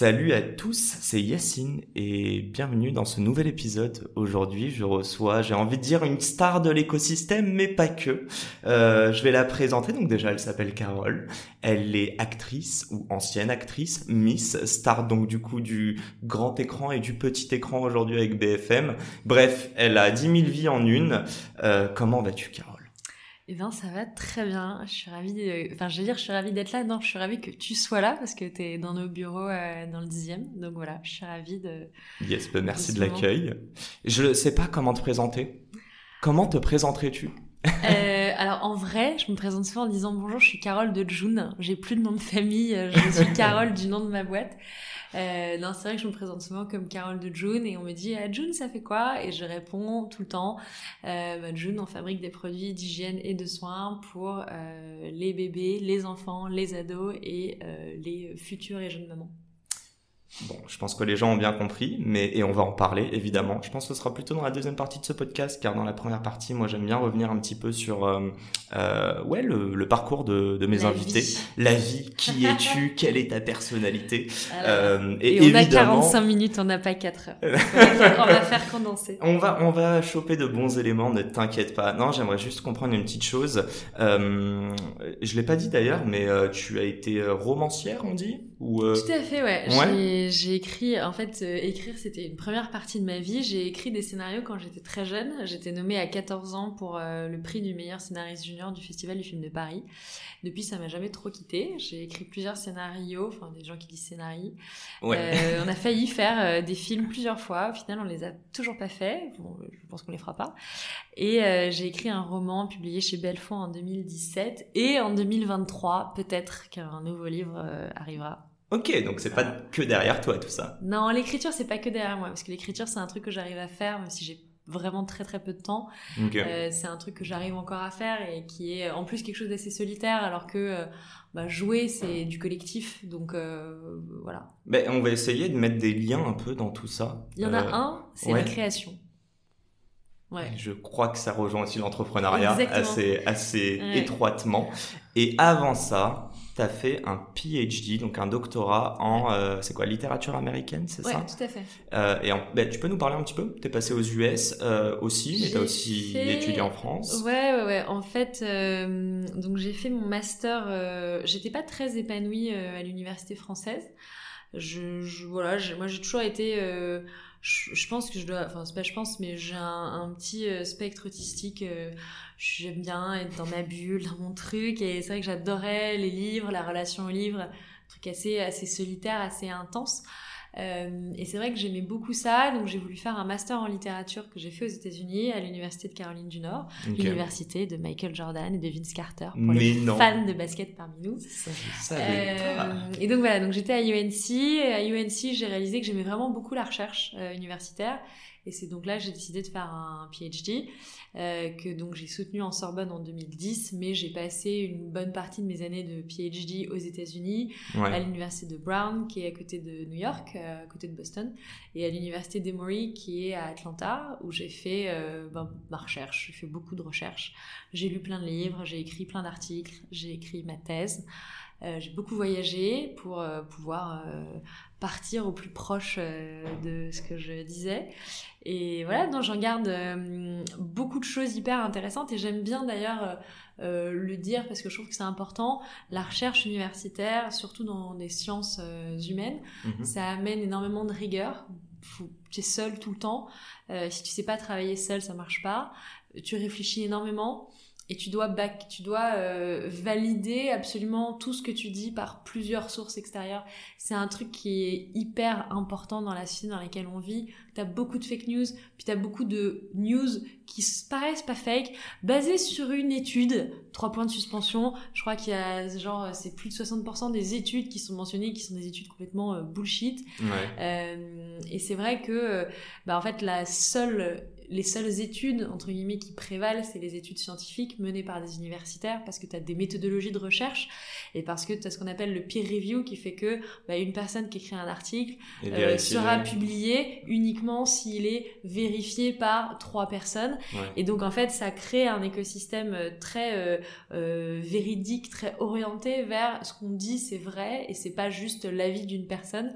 Salut à tous, c'est Yacine et bienvenue dans ce nouvel épisode. Aujourd'hui, je reçois, j'ai envie de dire, une star de l'écosystème, mais pas que. Euh, je vais la présenter. Donc déjà, elle s'appelle Carole. Elle est actrice ou ancienne actrice, Miss, star donc du coup du grand écran et du petit écran aujourd'hui avec BFM. Bref, elle a 10 000 vies en une. Euh, comment vas-tu, Carole? Eh bien, ça va très bien. Je suis ravie, enfin, je veux dire, je suis ravie d'être là. Non, je suis ravie que tu sois là parce que tu es dans nos bureaux euh, dans le dixième. Donc voilà, je suis ravie de. Yes, ben, merci de, l'accueil. Je ne sais pas comment te présenter. Comment te présenterais-tu? Euh, alors en vrai, je me présente souvent en disant bonjour, je suis Carole de June. J'ai plus de nom de famille, je suis Carole du nom de ma boîte. Euh, non, c'est vrai que je me présente souvent comme Carole de June et on me dit ah, June, ça fait quoi? Et je réponds tout le temps euh, bah, June, on fabrique des produits d'hygiène et de soins pour euh, les bébés, les enfants, les ados et euh, les futurs et jeunes mamans. Bon, je pense que les gens ont bien compris, mais et on va en parler évidemment. Je pense que ce sera plutôt dans la deuxième partie de ce podcast, car dans la première partie, moi j'aime bien revenir un petit peu sur euh, euh, ouais le, le, parcours de, de mes invités, la vie, qui es-tu, quelle est ta personnalité? Euh, et, et, on a 45 minutes, on n'a pas 4 heures. on va faire condenser. On va on va choper de bons éléments, ne t'inquiète pas. Non, j'aimerais juste comprendre une petite chose. Euh, je l'ai pas dit d'ailleurs, mais euh, tu as été romancière, on dit? Ou Tout à fait, ouais. ouais j'ai écrit, en fait, euh, écrire, c'était une première partie de ma vie. J'ai écrit des scénarios quand j'étais très jeune. J'étais nommée à 14 ans pour euh, le prix du meilleur scénariste junior du Festival du film de Paris. Depuis, ça m'a jamais trop quitté. J'ai écrit plusieurs scénarios, enfin, des gens qui disent scénarii. Euh, on a failli faire des films plusieurs fois. Au final, on les a toujours pas fait. Bon, je pense qu'on les fera pas. Et j'ai écrit un roman publié chez Belfond en 2017. Et en 2023, peut-être qu'un nouveau livre arrivera Ok, donc c'est pas que derrière toi tout ça. Non, l'écriture c'est pas que derrière moi parce que l'écriture c'est un truc que j'arrive à faire même si j'ai vraiment très très peu de temps. Euh, c'est un truc que j'arrive encore à faire et qui est en plus quelque chose d'assez solitaire alors que euh, bah, jouer c'est du collectif donc euh, voilà. Mais on va essayer de mettre des liens un peu dans tout ça. Il y en a un, c'est la création. Ouais. Je crois que ça rejoint aussi l'entrepreneuriat assez, assez étroitement. Et avant ça, tu as fait un PhD, donc un doctorat en, euh, c'est quoi, littérature américaine, c'est ouais, ça tout à fait. Euh, et ben, tu peux nous parler un petit peu? Tu es passé aux US euh, aussi, mais tu as aussi étudié en France. Ouais, ouais, ouais. En fait, donc j'ai fait mon master, j'étais pas très épanouie à l'université française. Je, je voilà, moi j'ai toujours été je, pense que je dois, enfin c'est pas je pense, mais j'ai un, un, petit euh, spectre autistique. Euh, j'aime bien être dans ma bulle, dans mon truc, et c'est vrai que j'adorais les livres, la relation aux livres, un truc assez assez solitaire, assez intense. Euh, et c'est vrai que j'aimais beaucoup ça, donc j'ai voulu faire un master en littérature que j'ai fait aux États-Unis à l'université de Caroline du Nord, l'université de Michael Jordan et de Vince Carter pour les fans de basket parmi nous. Ça, euh, et donc voilà, donc j'étais à UNC. Et à UNC, j'ai réalisé que j'aimais vraiment beaucoup la recherche euh, universitaire et c'est donc là que j'ai décidé de faire un PhD, euh, que donc j'ai soutenu en Sorbonne en 2010, mais j'ai passé une bonne partie de mes années de PhD aux États-Unis, à l'université de Brown, qui est à côté de New York, euh, à côté de Boston, et à l'université d'Emory, qui est à Atlanta, où j'ai fait euh, ben, ma recherche. J'ai fait beaucoup de recherches. J'ai lu plein de livres, j'ai écrit plein d'articles, j'ai écrit ma thèse. Euh, j'ai beaucoup voyagé pour euh, pouvoir euh, partir au plus proche de ce que je disais. Et voilà, donc j'en garde beaucoup de choses hyper intéressantes et j'aime bien d'ailleurs le dire parce que je trouve que c'est important. La recherche universitaire, surtout dans des sciences humaines, mhm. ça amène énormément de rigueur. tu es seul tout le temps. si tu sais pas travailler seul, ça marche pas. Tu réfléchis énormément. Et tu dois back, tu dois euh, valider absolument tout ce que tu dis par plusieurs sources extérieures. C'est un truc qui est hyper important dans la société dans laquelle on vit. T'as beaucoup de fake news, puis t'as beaucoup de news qui paraissent pas fake, basées sur une étude. Trois points de suspension. Je crois qu'il y a genre c'est plus de 60% des études qui sont mentionnées qui sont des études complètement euh, bullshit. Ouais. Euh, et c'est vrai que bah en fait la seule les seules études, entre guillemets, qui prévalent, c'est les études scientifiques menées par des universitaires, parce que tu as des méthodologies de recherche, et parce que tu as ce qu'on appelle le peer review, qui fait que bah, une personne qui écrit un article euh, sera publié uniquement s'il est vérifié par trois personnes. Et donc, en fait, ça crée un écosystème euh, très euh, euh, véridique, très orienté vers ce qu'on dit, c'est vrai, et c'est pas juste l'avis d'une personne.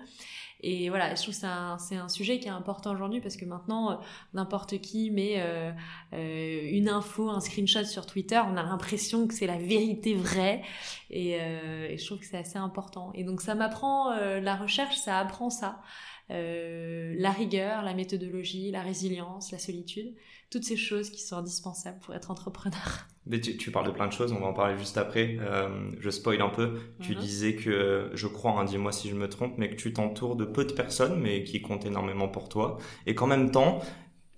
Et voilà, je trouve que c'est un, sujet qui est important aujourd'hui parce que maintenant, euh, n'importe qui met euh, euh, une info, un screenshot sur Twitter, on a l'impression que c'est la vérité vraie. Et, je trouve que c'est assez important. Et donc ça m'apprend, la recherche, ça apprend ça. la rigueur, la méthodologie, la résilience, la solitude, toutes ces choses qui sont indispensables pour être entrepreneur. Mais tu, tu, parles de plein de choses, on va en parler juste après. Euh, je spoil un peu. Tu mhm. disais que, je crois, hein, dis-moi si je me trompe, mais que tu t'entoures de peu de personnes, mais qui comptent énormément pour toi. Et qu'en même temps,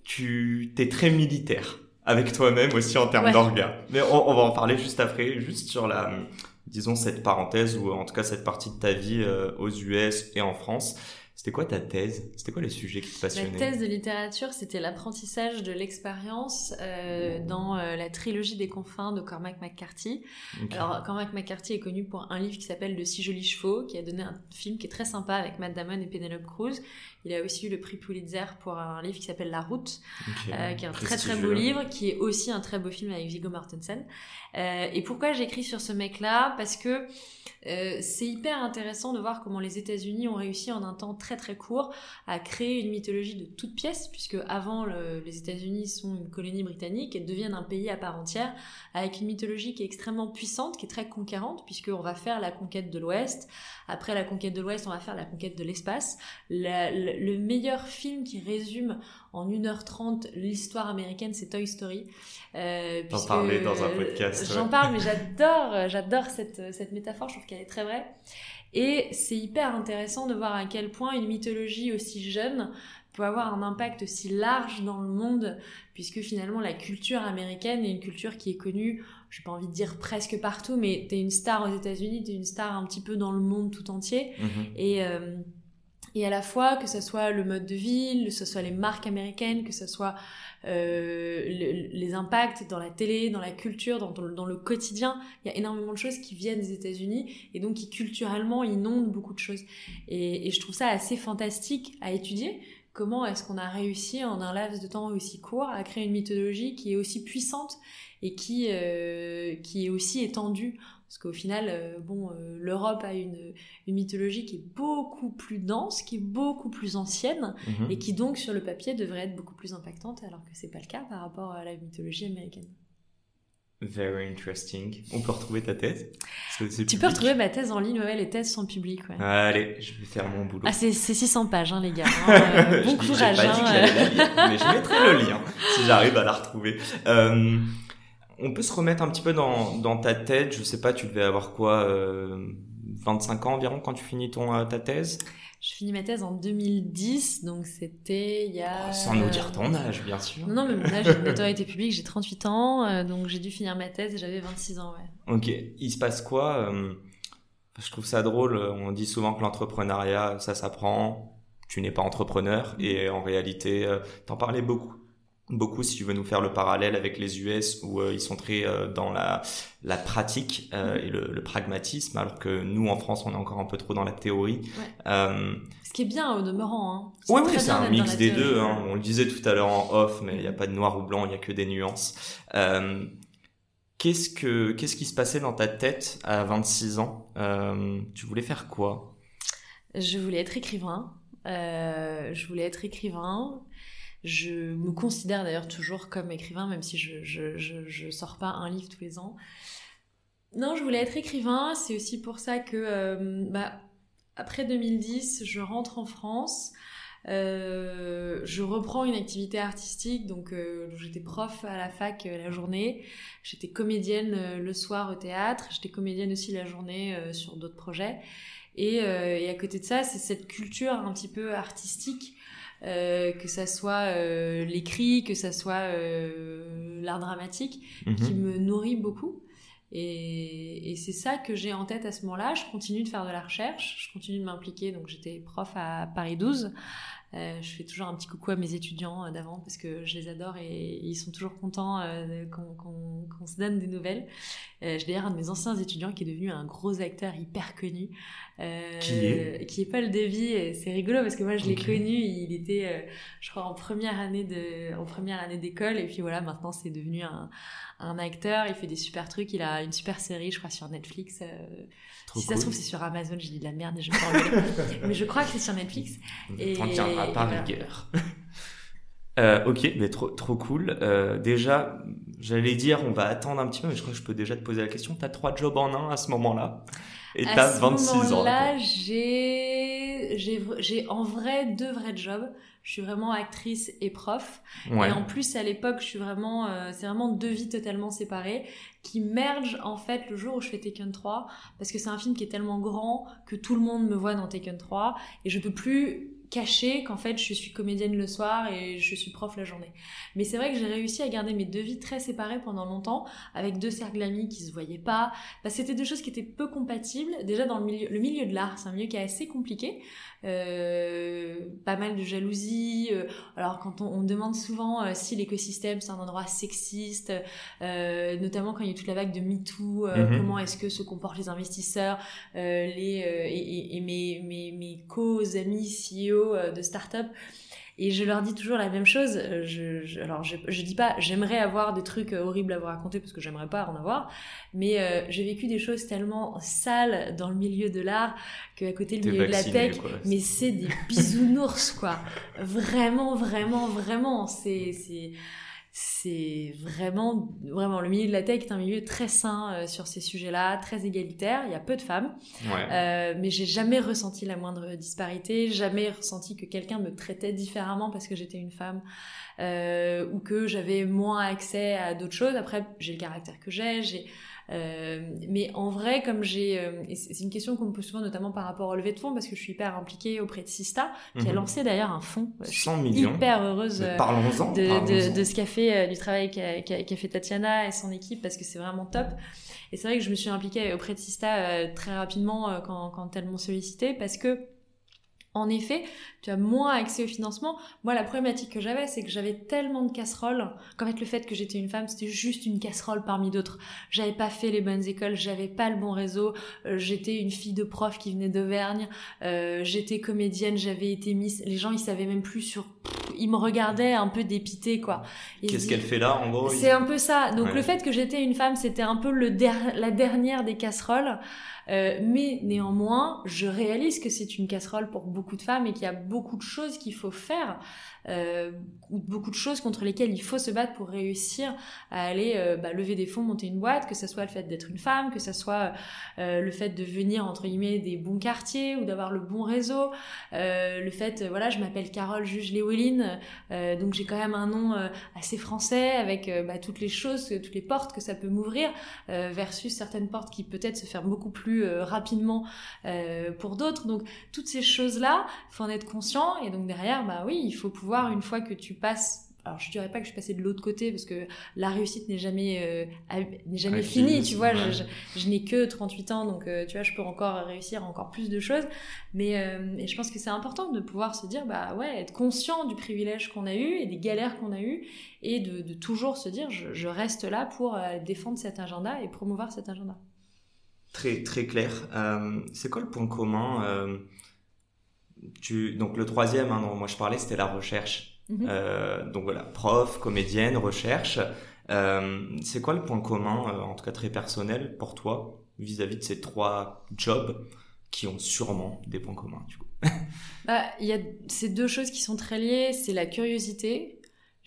tu t'es très militaire avec toi-même aussi en termes d'orgas. Mais on, on, va en parler juste après, juste sur la, disons, cette parenthèse, ou en tout cas cette partie de ta vie euh, aux US et en France. C'était quoi ta thèse? C'était quoi les sujets qui te passionnaient? La thèse de littérature, c'était l'apprentissage de l'expérience euh, dans euh, la trilogie des confins de Cormac McCarthy. Alors, Cormac McCarthy est connu pour un livre qui s'appelle De six jolis chevaux, qui a donné un film qui est très sympa avec Matt Damon et Penelope Cruz. Il a aussi eu le prix Pulitzer pour un livre qui s'appelle La Route, euh, qui est un très très beau livre, qui est aussi un très beau film avec Viggo Mortensen. Euh, et pourquoi j'écris sur ce mec-là? Parce que euh, c'est hyper intéressant de voir comment les États-Unis ont réussi en un temps très très court à créer une mythologie de toute pièce, puisque avant les États-Unis sont une colonie britannique et deviennent un pays à part entière, avec une mythologie qui est extrêmement puissante, qui est très conquérante, puisqu'on va faire la conquête de l'Ouest. Après la conquête de l'Ouest, on va faire la conquête de l'espace. Le meilleur film qui résume en 1h30 l'histoire américaine, c'est Toy Story. Euh, T'en parlais dans un podcast. J'en parle, mais j'adore, j'adore cette, cette métaphore, je trouve qu'elle est très vraie. Et c'est hyper intéressant de voir à quel point une mythologie aussi jeune peut avoir un impact aussi large dans le monde, puisque finalement la culture américaine est une culture qui est connue, j'ai pas envie de dire presque partout, mais t'es une star aux États-Unis, t'es une star un petit peu dans le monde tout entier. Mhm. Et euh, et à la fois que ce soit le mode de vie, que ce soit les marques américaines, que ce soit euh, les impacts dans la télé, dans la culture, dans, le quotidien, il y a énormément de choses qui viennent des États-Unis et donc qui culturellement inondent beaucoup de choses. Et, je trouve ça assez fantastique à étudier. Comment est-ce qu'on a réussi en un laps de temps aussi court à créer une mythologie qui est aussi puissante et qui, euh, qui est aussi étendue parce qu'au final, euh, bon, euh, l'Europe a une, une, mythologie qui est beaucoup plus dense, qui est beaucoup plus ancienne, mhm. et qui donc sur le papier devrait être beaucoup plus impactante, alors que c'est pas le cas par rapport à la mythologie américaine. Very interesting. On peut retrouver ta thèse? Tu peux retrouver ma thèse en ligne, ouais, les thèses sont publiques. Ouais. Allez, je vais faire mon boulot. Ah, c'est 600 pages, hein, les gars. Hein, euh, bon courage. Pas dit que hein. la mais je mettrai le lien si j'arrive à la retrouver. Euh, on peut se remettre un petit peu dans, dans ta tête. Je sais pas, tu devais avoir quoi, euh, 25 ans environ quand tu finis ton euh, ta thèse? Je finis ma thèse en 2010, donc c'était il y a. Oh, sans nous dire ton âge, bien sûr. Non, mais mon âge, j'ai une notoriété publique, j'ai 38 ans, euh, donc j'ai dû finir ma thèse et j'avais 26 ans, ouais. Ok. Il se passe quoi euh, Je trouve ça drôle. On dit souvent que l'entrepreneuriat, ça s'apprend. Tu n'es pas entrepreneur et en réalité, t'en parlais beaucoup beaucoup si tu veux nous faire le parallèle avec les US où euh, ils sont très euh, dans la la pratique euh, mm-hmm. et le, le, pragmatisme alors que nous en France on est encore un peu trop dans la théorie. Ce qui est bien au demeurant hein. oui oui c'est un mix des deux hein. on le disait tout à l'heure en off mais il n'y a pas de noir ou blanc il y a que des nuances. Qu'est-ce que qu'est-ce qui se passait dans ta tête à 26 ans? Tu voulais faire quoi? Je voulais être écrivain. Je voulais être écrivain je me considère d'ailleurs toujours comme écrivain, même si je, je, sors pas un livre tous les ans. Non, je voulais être écrivain. C'est aussi pour ça que, euh, bah, après 2010, je rentre en France. je reprends une activité artistique, donc j'étais prof à la fac la journée, j'étais comédienne le soir au théâtre, j'étais comédienne aussi la journée sur d'autres projets. Et, et, à côté de ça, c'est cette culture un petit peu artistique euh, que ça soit euh, l'écrit, que ça soit euh, l'art dramatique, mhm. qui me nourrit beaucoup. Et, et c'est ça que j'ai en tête à ce moment-là. Je continue de faire de la recherche, je continue de m'impliquer. Donc j'étais prof à Paris 12. Euh, je fais toujours un petit coucou à mes étudiants euh, d'avant parce que je les adore et ils sont toujours contents euh, qu'on se donne des nouvelles. J'ai d'ailleurs un de mes anciens étudiants qui est devenu un gros acteur hyper connu. qui est Qui est Paul Devy. C'est rigolo parce que moi je l'ai connu. Il était, je crois, en première année de, en première année d'école et puis voilà, maintenant c'est devenu un, un acteur. Il fait des super trucs. Il a une super série, je crois, sur Netflix si ça se trouve, c'est sur Amazon, j'ai dit de la merde et je Mais je crois que c'est sur Netflix. Et... T'en tiendras par rigueur. Euh, ok, mais trop, trop cool. Euh, déjà, j'allais dire, on va attendre un petit peu, mais je crois que je peux déjà te poser la question. T'as trois jobs en un à ce moment-là et t'as 26 ans. Là, j'ai, j'ai en vrai deux vrais jobs. Je suis vraiment actrice et prof. Et en plus, à l'époque, je suis vraiment, euh, c'est vraiment deux vies totalement séparées qui mergent en fait le jour où je fais Taken 3 parce que c'est un film qui est tellement grand que tout le monde me voit dans Taken 3 et je peux plus cacher qu'en fait je suis comédienne le soir et je suis prof la journée. Mais c'est vrai que j'ai réussi à garder mes deux vies très séparées pendant longtemps avec deux cercles d'amis qui se voyaient pas. Bah, c'était deux choses qui étaient peu compatibles. Déjà dans le milieu, le milieu de l'art, c'est un milieu qui est assez compliqué pas mal de jalousie. Euh, alors quand on, on demande souvent euh, si l'écosystème c'est un endroit sexiste, euh, notamment quand il y a toute la vague de MeToo, mhm. comment est-ce que se comportent les investisseurs, les et, et, mes, mes, mes co-amis CEO de start-up et je leur dis toujours la même chose. Euh, je, je alors, je, je dis pas, j'aimerais avoir des trucs euh, horribles à vous raconter parce que j'aimerais pas en avoir. Mais euh, j'ai vécu des choses tellement sales dans le milieu de l'art qu'à côté le milieu de la tech, mais c'est des bisounours, quoi. Vraiment, vraiment, vraiment. C'est, c'est, vraiment, vraiment, le milieu de la tech est un milieu très sain euh, sur ces sujets-là, très égalitaire. Il y a peu de femmes, euh, mais j'ai jamais ressenti la moindre disparité, jamais ressenti que quelqu'un me traitait différemment parce que j'étais une femme euh, ou que j'avais moins accès à d'autres choses. Après, j'ai le caractère que j'ai, j'ai mais en vrai, comme j'ai, euh, c'est une question qu'on me pose souvent, notamment par rapport au levée de fonds, parce que je suis hyper impliquée auprès de Sista, qui a mhm. lancé d'ailleurs un fonds. 100 millions. Hyper heureuse de, de, de, ce qu'a fait, du travail qu'a qu fait Tatiana et son équipe, parce que c'est vraiment top. Et c'est vrai que je me suis impliquée auprès de Sista très rapidement quand, quand elles m'ont sollicité, parce que en effet, tu as moins accès au financement. Moi, la problématique que j'avais, c'est que j'avais tellement de casseroles qu'en fait, le fait que j'étais une femme, c'était juste une casserole parmi d'autres. J'avais pas fait les bonnes écoles, j'avais pas le bon réseau, euh, j'étais une fille de prof qui venait d'Auvergne, euh, j'étais comédienne, j'avais été miss. Les gens, ils savaient même plus sur... ils me regardaient un peu dépité, quoi. Qu'est-ce qu'elle fait là, en gros? C'est un peu ça. Donc, le fait que j'étais une femme, c'était un peu le la dernière des casseroles. Euh, mais néanmoins, je réalise que c'est une casserole pour beaucoup de femmes et qu'il y a beaucoup de choses qu'il faut faire euh, beaucoup de choses contre lesquelles il faut se battre pour réussir à aller euh, bah, lever des fonds, monter une boîte, que ce soit le fait d'être une femme, que ce soit le fait de venir entre guillemets des bons quartiers ou d'avoir le bon réseau, le fait, voilà, je m'appelle Carole Juge Léoline, donc j'ai quand même un nom assez français avec bah, toutes les choses, toutes les portes que ça peut m'ouvrir, versus certaines portes qui peut-être se ferment beaucoup plus rapidement pour d'autres. Donc toutes ces choses-là, faut en être conscient. Et donc derrière, bah oui, il faut pouvoir une fois que tu passes alors je dirais pas que je suis passée de l'autre côté parce que la réussite n'est jamais euh, n'est jamais finie tu vois. je, je, n'ai que 38 ans donc euh, tu vois je peux encore réussir encore plus de choses. Mais euh, et je pense que c'est important de pouvoir se dire bah ouais être conscient du privilège qu'on a eu et des galères qu'on a eu et de, de, toujours se dire je, je reste là pour défendre cet agenda et promouvoir cet agenda très très clair c'est quoi le point commun tu, donc le troisième hein, dont moi je parlais, c'était la recherche. Mhm. Euh, donc voilà, prof, comédienne, recherche. Euh, c'est quoi le point commun, euh, en tout cas très personnel, pour toi, vis-à-vis de ces trois jobs qui ont sûrement des points communs du coup? Bah, Il y a ces deux choses qui sont très liées, c'est la curiosité.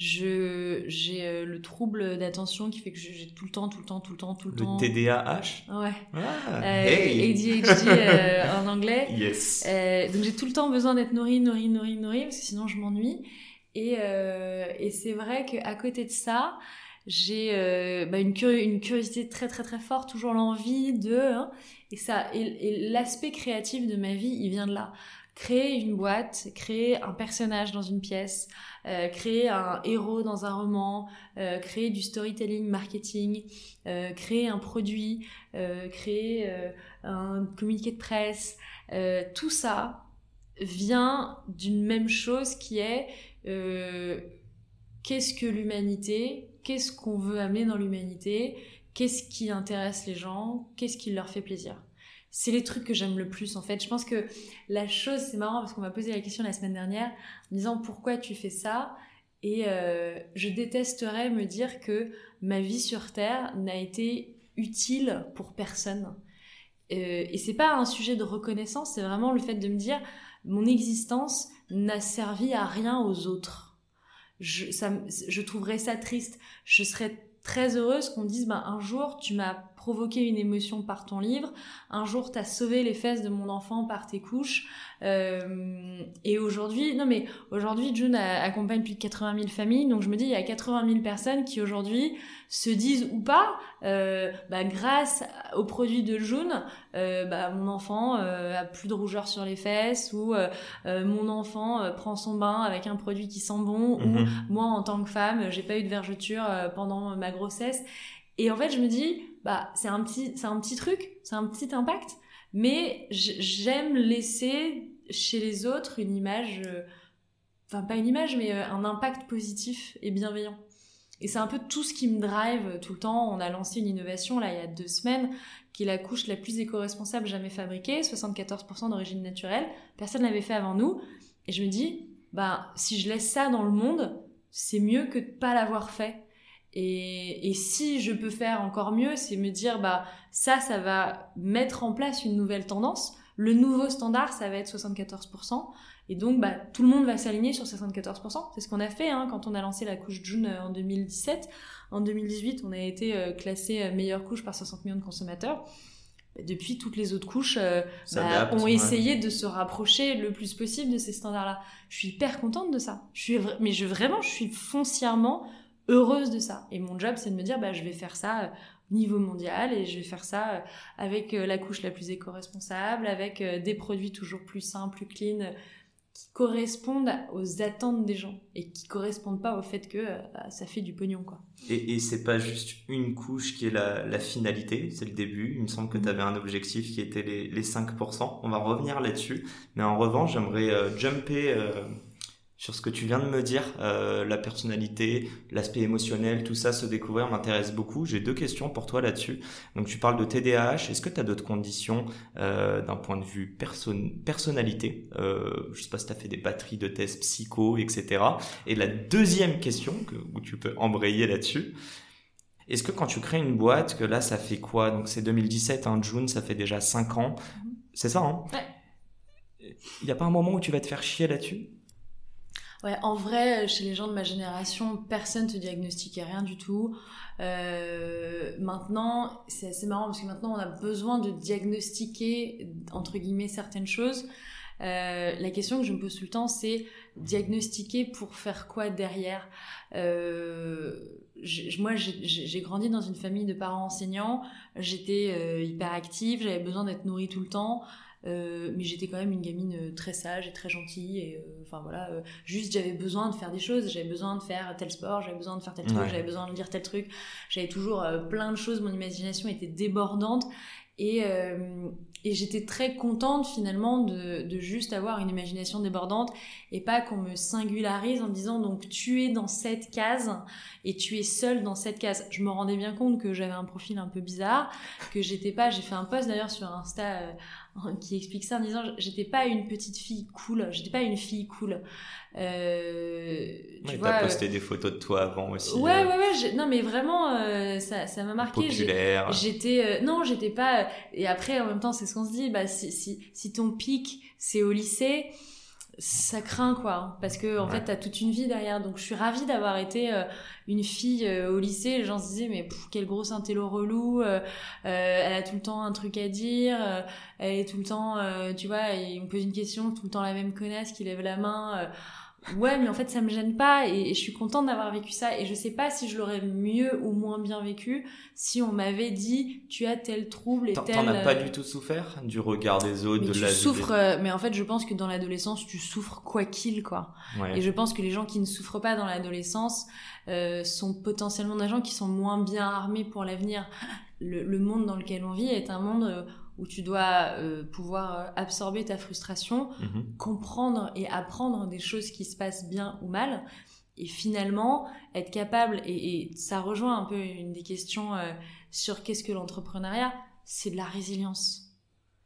Je j'ai euh, le trouble d'attention qui fait que j'ai tout le temps, tout le temps, tout le temps, tout le, Le temps. TDAH Ouais. Ah, Euh, hey. ADHD euh, en anglais. Yes. Euh, donc j'ai tout le temps besoin d'être nourrie, nourrie, nourrie, nourrie, parce que sinon je m'ennuie. Et, euh, et c'est vrai qu'à côté de ça, j'ai euh, bah, une, curi- une curiosité très très très forte, toujours l'envie de... hein, et ça, et, et l'aspect créatif de ma vie, il vient de là. Créer une boîte, créer un personnage dans une pièce, euh, créer un héros dans un roman, euh, créer du storytelling, marketing, euh, créer un produit, créer un communiqué de presse, tout ça vient d'une même chose qui est qu'est-ce que l'humanité, qu'est-ce qu'on veut amener dans l'humanité, qu'est-ce qui intéresse les gens, qu'est-ce qui leur fait plaisir. C'est les trucs que j'aime le plus en fait. Je pense que la chose, c'est marrant parce qu'on m'a posé la question la semaine dernière en me disant pourquoi tu fais ça? Et euh, je détesterais me dire que ma vie sur Terre n'a été utile pour personne. Euh, et c'est pas un sujet de reconnaissance, c'est vraiment le fait de me dire mon existence n'a servi à rien aux autres. Je, ça, je trouverais ça triste. Je serais très heureuse qu'on dise bah, un jour tu m'as provoqué une émotion par ton livre, un jour t'as sauvé les fesses de mon enfant par tes couches. Euh, et aujourd'hui, non mais aujourd'hui June a- accompagne plus de 80 000 familles, donc je me dis il y a 80 000 personnes qui aujourd'hui se disent ou pas, euh, bah, grâce aux produits de June, euh, bah, mon enfant a plus de rougeur sur les fesses ou mon enfant prend son bain avec un produit qui sent bon ou Mhm. moi en tant que femme j'ai pas eu de vergeture pendant ma grossesse et en fait je me dis bah c'est un petit c'est un petit truc c'est un petit impact mais j'aime laisser chez les autres une image euh, enfin pas une image mais euh, un impact positif et bienveillant et c'est un peu tout ce qui me drive tout le temps. On a lancé une innovation là il y a deux semaines qui est la couche la plus éco-responsable jamais fabriquée, 74% d'origine naturelle. Personne l'avait fait avant nous. Et je me dis, bah si je laisse ça dans le monde, c'est mieux que de pas l'avoir fait. Et, et si je peux faire encore mieux, c'est me dire, bah ça, ça va mettre en place une nouvelle tendance. Le nouveau standard, ça va être 74%. Et donc, bah, tout le monde va s'aligner sur 74%. C'est ce qu'on a fait hein, quand on a lancé la couche June euh, en 2017. En 2018, on a été euh, classé euh, meilleure couche par 60 millions de consommateurs. Et Depuis, toutes les autres couches euh, bah, ont ouais. essayé de se rapprocher le plus possible de ces standards-là. Je suis hyper contente de ça. Je suis mais je vraiment, je suis foncièrement heureuse de ça. Et mon job, c'est de me dire, bah, je vais faire ça euh, niveau mondial et je vais faire ça euh, avec euh, la couche la plus éco-responsable, avec des produits toujours plus sains, plus clean, qui correspondent aux attentes des gens et qui correspondent pas au fait que bah, ça fait du pognon, quoi. Et, et c'est pas juste une couche qui est la, la finalité, c'est le début. Il me semble que tu avais un objectif qui était les, les 5%. On va revenir là-dessus. Mais en revanche, j'aimerais euh, jumper euh, sur ce que tu viens de me dire. Euh, la personnalité, l'aspect émotionnel, tout ça, se découvrir m'intéresse beaucoup. J'ai deux questions pour toi là-dessus. Donc tu parles de TDAH. Est-ce que tu as d'autres conditions euh, d'un point de vue perso- personnalité euh, Je sais pas si tu as fait des batteries de tests psycho, etc. Et la deuxième question, que, où tu peux embrayer là-dessus, est-ce que quand tu crées une boîte, que là ça fait quoi? Donc c'est 2017, hein, June, ça fait déjà 5 ans. C'est ça, hein? Ouais. Il n'y a pas un moment où tu vas te faire chier là-dessus? Ouais, en vrai, chez les gens de ma génération, personne te diagnostiquait rien du tout. Euh, maintenant, c'est assez marrant parce que maintenant on a besoin de diagnostiquer entre guillemets certaines choses. Euh, la question que je me pose tout le temps, c'est diagnostiquer pour faire quoi derrière? Euh, Moi, j'ai- grandi dans une famille de parents enseignants. J'étais euh, hyper active, j'avais besoin d'être nourrie tout le temps. Euh, mais j'étais quand même une gamine euh, très sage et très gentille et euh, enfin voilà juste j'avais besoin de faire des choses j'avais besoin de faire tel sport j'avais besoin de faire tel truc Ouais. j'avais besoin de lire tel truc j'avais toujours plein de choses mon imagination était débordante et, euh, et j'étais très contente finalement de, de juste avoir une imagination débordante et pas qu'on me singularise en me disant donc tu es dans cette case et tu es seule dans cette case. Je me rendais bien compte que j'avais un profil un peu bizarre, que j'étais pas, j'ai fait un post d'ailleurs sur Insta euh, qui explique ça en disant j'étais pas une petite fille cool, j'étais pas une fille cool. Euh, tu Ouais, vois, T'as euh, posté des photos de toi avant aussi. ouais, euh, ouais, ouais, non mais vraiment euh, ça ça m'a marqué. Populaire. J'étais euh, non, j'étais pas et après en même temps c'est ce qu'on se dit bah si si si ton pic c'est au lycée ça craint quoi. Parce que en fait t'as toute une vie derrière. Donc je suis ravie d'avoir été euh, une fille euh, au lycée. Les gens se disaient mais pff, quel gros intello relou euh, elle a tout le temps un truc à dire elle est tout le temps tu vois et on pose une question tout le temps la même connasse qui lève la main ouais mais en fait ça me gêne pas et, je suis contente d'avoir vécu ça et je sais pas si je l'aurais mieux ou moins bien vécu si on m'avait dit tu as tel trouble et tel t'en as pas du tout souffert du regard des autres mais de tu la souffres euh, mais en fait je pense que dans l'adolescence tu souffres quoi qu'il quoi. Et je pense que les gens qui ne souffrent pas dans l'adolescence euh, sont potentiellement des gens qui sont moins bien armés pour l'avenir. Le, le, monde dans lequel on vit est un monde euh, où tu dois euh, pouvoir euh, absorber ta frustration, mhm. comprendre et apprendre des choses qui se passent bien ou mal, et finalement être capable, et, ça rejoint un peu une des questions euh, sur qu'est-ce que l'entrepreneuriat, c'est de la résilience.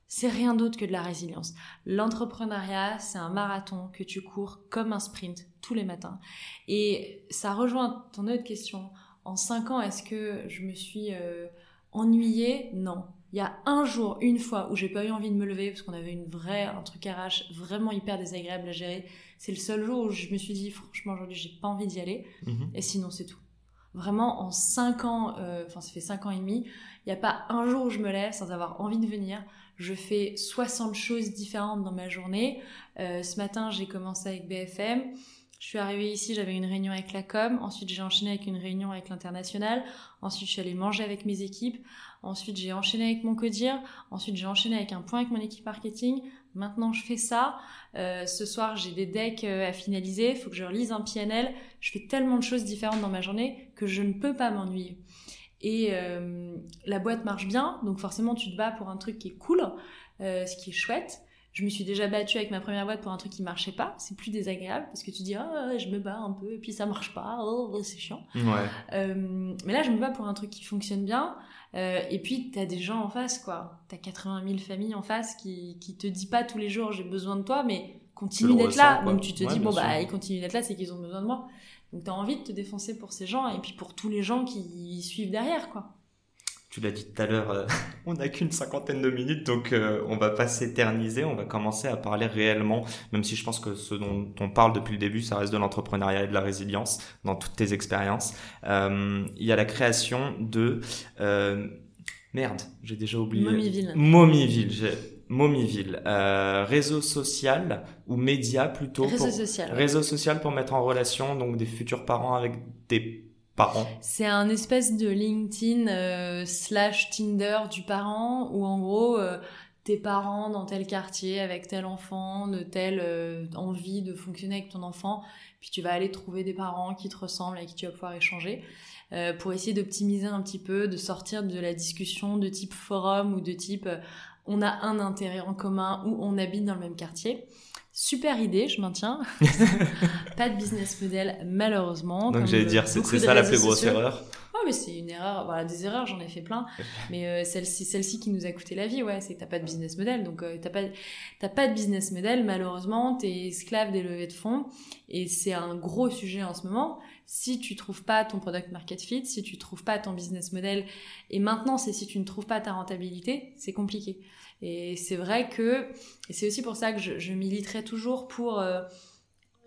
C'est rien d'autre que de la résilience. L'entrepreneuriat, c'est un marathon que tu cours comme un sprint tous les matins. Et ça rejoint ton autre question. En cinq ans, est-ce que je me suis ennuyée? Non il y a un jour, une fois, où j'ai pas eu envie de me lever parce qu'on avait une vraie, un truc RH vraiment hyper désagréable à gérer. C'est le seul jour où je me suis dit, franchement, aujourd'hui, j'ai pas envie d'y aller. Mhm. Et sinon, c'est tout. Vraiment, en 5 ans, euh, enfin, ça fait 5 ans et demi, il n'y a pas un jour où je me lève sans avoir envie de venir. Je fais 60 choses différentes dans ma journée. Euh, ce matin, j'ai commencé avec BFM. Je suis arrivée ici, j'avais une réunion avec la com. Ensuite, j'ai enchaîné avec une réunion avec l'international. Ensuite, je suis allée manger avec mes équipes. Ensuite, j'ai enchaîné avec mon codir. Ensuite, j'ai enchaîné avec un point avec mon équipe marketing. Maintenant, je fais ça. Euh, ce soir, j'ai des decks euh, à finaliser. Il faut que je relise un PNL. Je fais tellement de choses différentes dans ma journée que je ne peux pas m'ennuyer. Et euh, la boîte marche bien, donc forcément, tu te bats pour un truc qui est cool, ce qui est chouette. Je me suis déjà battue avec ma première boîte pour un truc qui marchait pas. C'est plus désagréable parce que tu dis ah je me bats un peu et puis ça marche pas. Oh, c'est chiant. Ouais. Euh, mais là je me bats pour un truc qui fonctionne bien. Euh, et puis t'as des gens en face quoi. T'as 80 000 familles en face qui qui te dit pas tous les jours j'ai besoin de toi mais continue d'être là. Donc tu te dis bon bah ils continuent d'être là c'est qu'ils ont besoin de moi. Donc t'as envie de te défoncer pour ces gens et puis pour tous les gens qui suivent derrière quoi tu l'as dit tout à l'heure, euh, on n'a qu'une cinquantaine de minutes, donc euh, on va pas s'éterniser, on va commencer à parler réellement, même si je pense que ce dont on parle depuis le début, ça reste de l'entrepreneuriat et de la résilience dans toutes tes expériences. Euh, il y a la création de... merde, j'ai déjà oublié. Momiville. Momiville. Momiville, réseau social ou média plutôt Réseau social. Réseau social pour mettre en relation donc des futurs parents avec des C'est un espèce de LinkedIn euh, slash Tinder du parent où en gros euh, tes parents dans tel quartier avec tel enfant, de telle euh, envie de fonctionner avec ton enfant, puis tu vas aller trouver des parents qui te ressemblent avec qui tu vas pouvoir échanger pour essayer d'optimiser un petit peu, de sortir de la discussion de type forum ou de type on a un intérêt en commun ou on habite dans le même quartier. Super idée, je maintiens. pas de business model, malheureusement. Donc j'allais dire, c'est ça la plus grosse erreur. Oh, mais c'est une erreur. Voilà, des erreurs, j'en ai fait plein. Mais euh, celle-ci, celle-ci qui nous a coûté la vie, ouais, c'est que t'as pas de business model. Donc euh, t'as pas, t'as pas de business model, malheureusement, t'es esclave des levées de fonds. Et c'est un gros sujet en ce moment. Si tu trouves pas ton product market fit, si tu trouves pas ton business model, et maintenant c'est si tu ne trouves pas ta rentabilité, c'est compliqué. Et c'est vrai que, et c'est aussi pour ça que je, militerai toujours pour euh,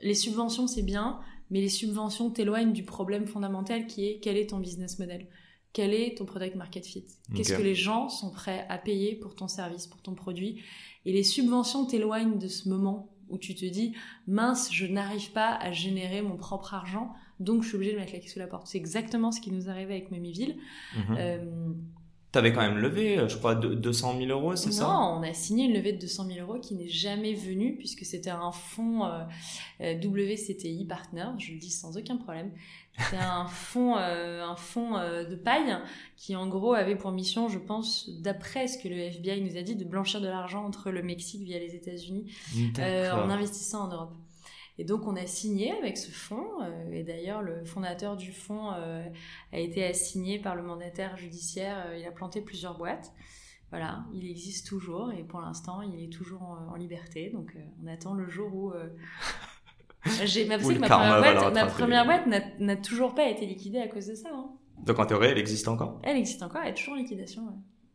les subventions, c'est bien, mais les subventions t'éloignent du problème fondamental qui est quel est ton business model? Quel est ton product market fit? Qu'est-ce que les gens sont prêts à payer pour ton service, pour ton produit? Et les subventions t'éloignent de ce moment où tu te dis mince, je n'arrive pas à générer mon propre argent, donc je suis obligé de mettre la clé sous la porte. C'est exactement ce qui nous arrivait avec Memiville. Mhm. Euh, T'avais quand même levé, euh, je crois, 200 000 euros, c'est ça? Non, on a signé une levée de 200 000 euros qui n'est jamais venue puisque c'était un fonds euh, euh WCTI Partner, je le dis sans aucun problème. C'était un fonds, euh, un fonds de paille qui en gros avait pour mission, je pense, d'après ce que le FBI nous a dit, de blanchir de l'argent entre le Mexique via les États-Unis en investissant en Europe. Et donc on a signé avec ce fonds, euh, et d'ailleurs le fondateur du fonds euh, a été assigné par le mandataire judiciaire, euh, il a planté plusieurs boîtes. Voilà, il existe toujours et pour l'instant il est toujours en, liberté, donc on attend le jour où... J'ai, ma, première boîte, n'a, toujours pas été liquidée à cause de ça. Hein. Donc en théorie elle existe encore? Elle existe encore, elle est toujours en liquidation.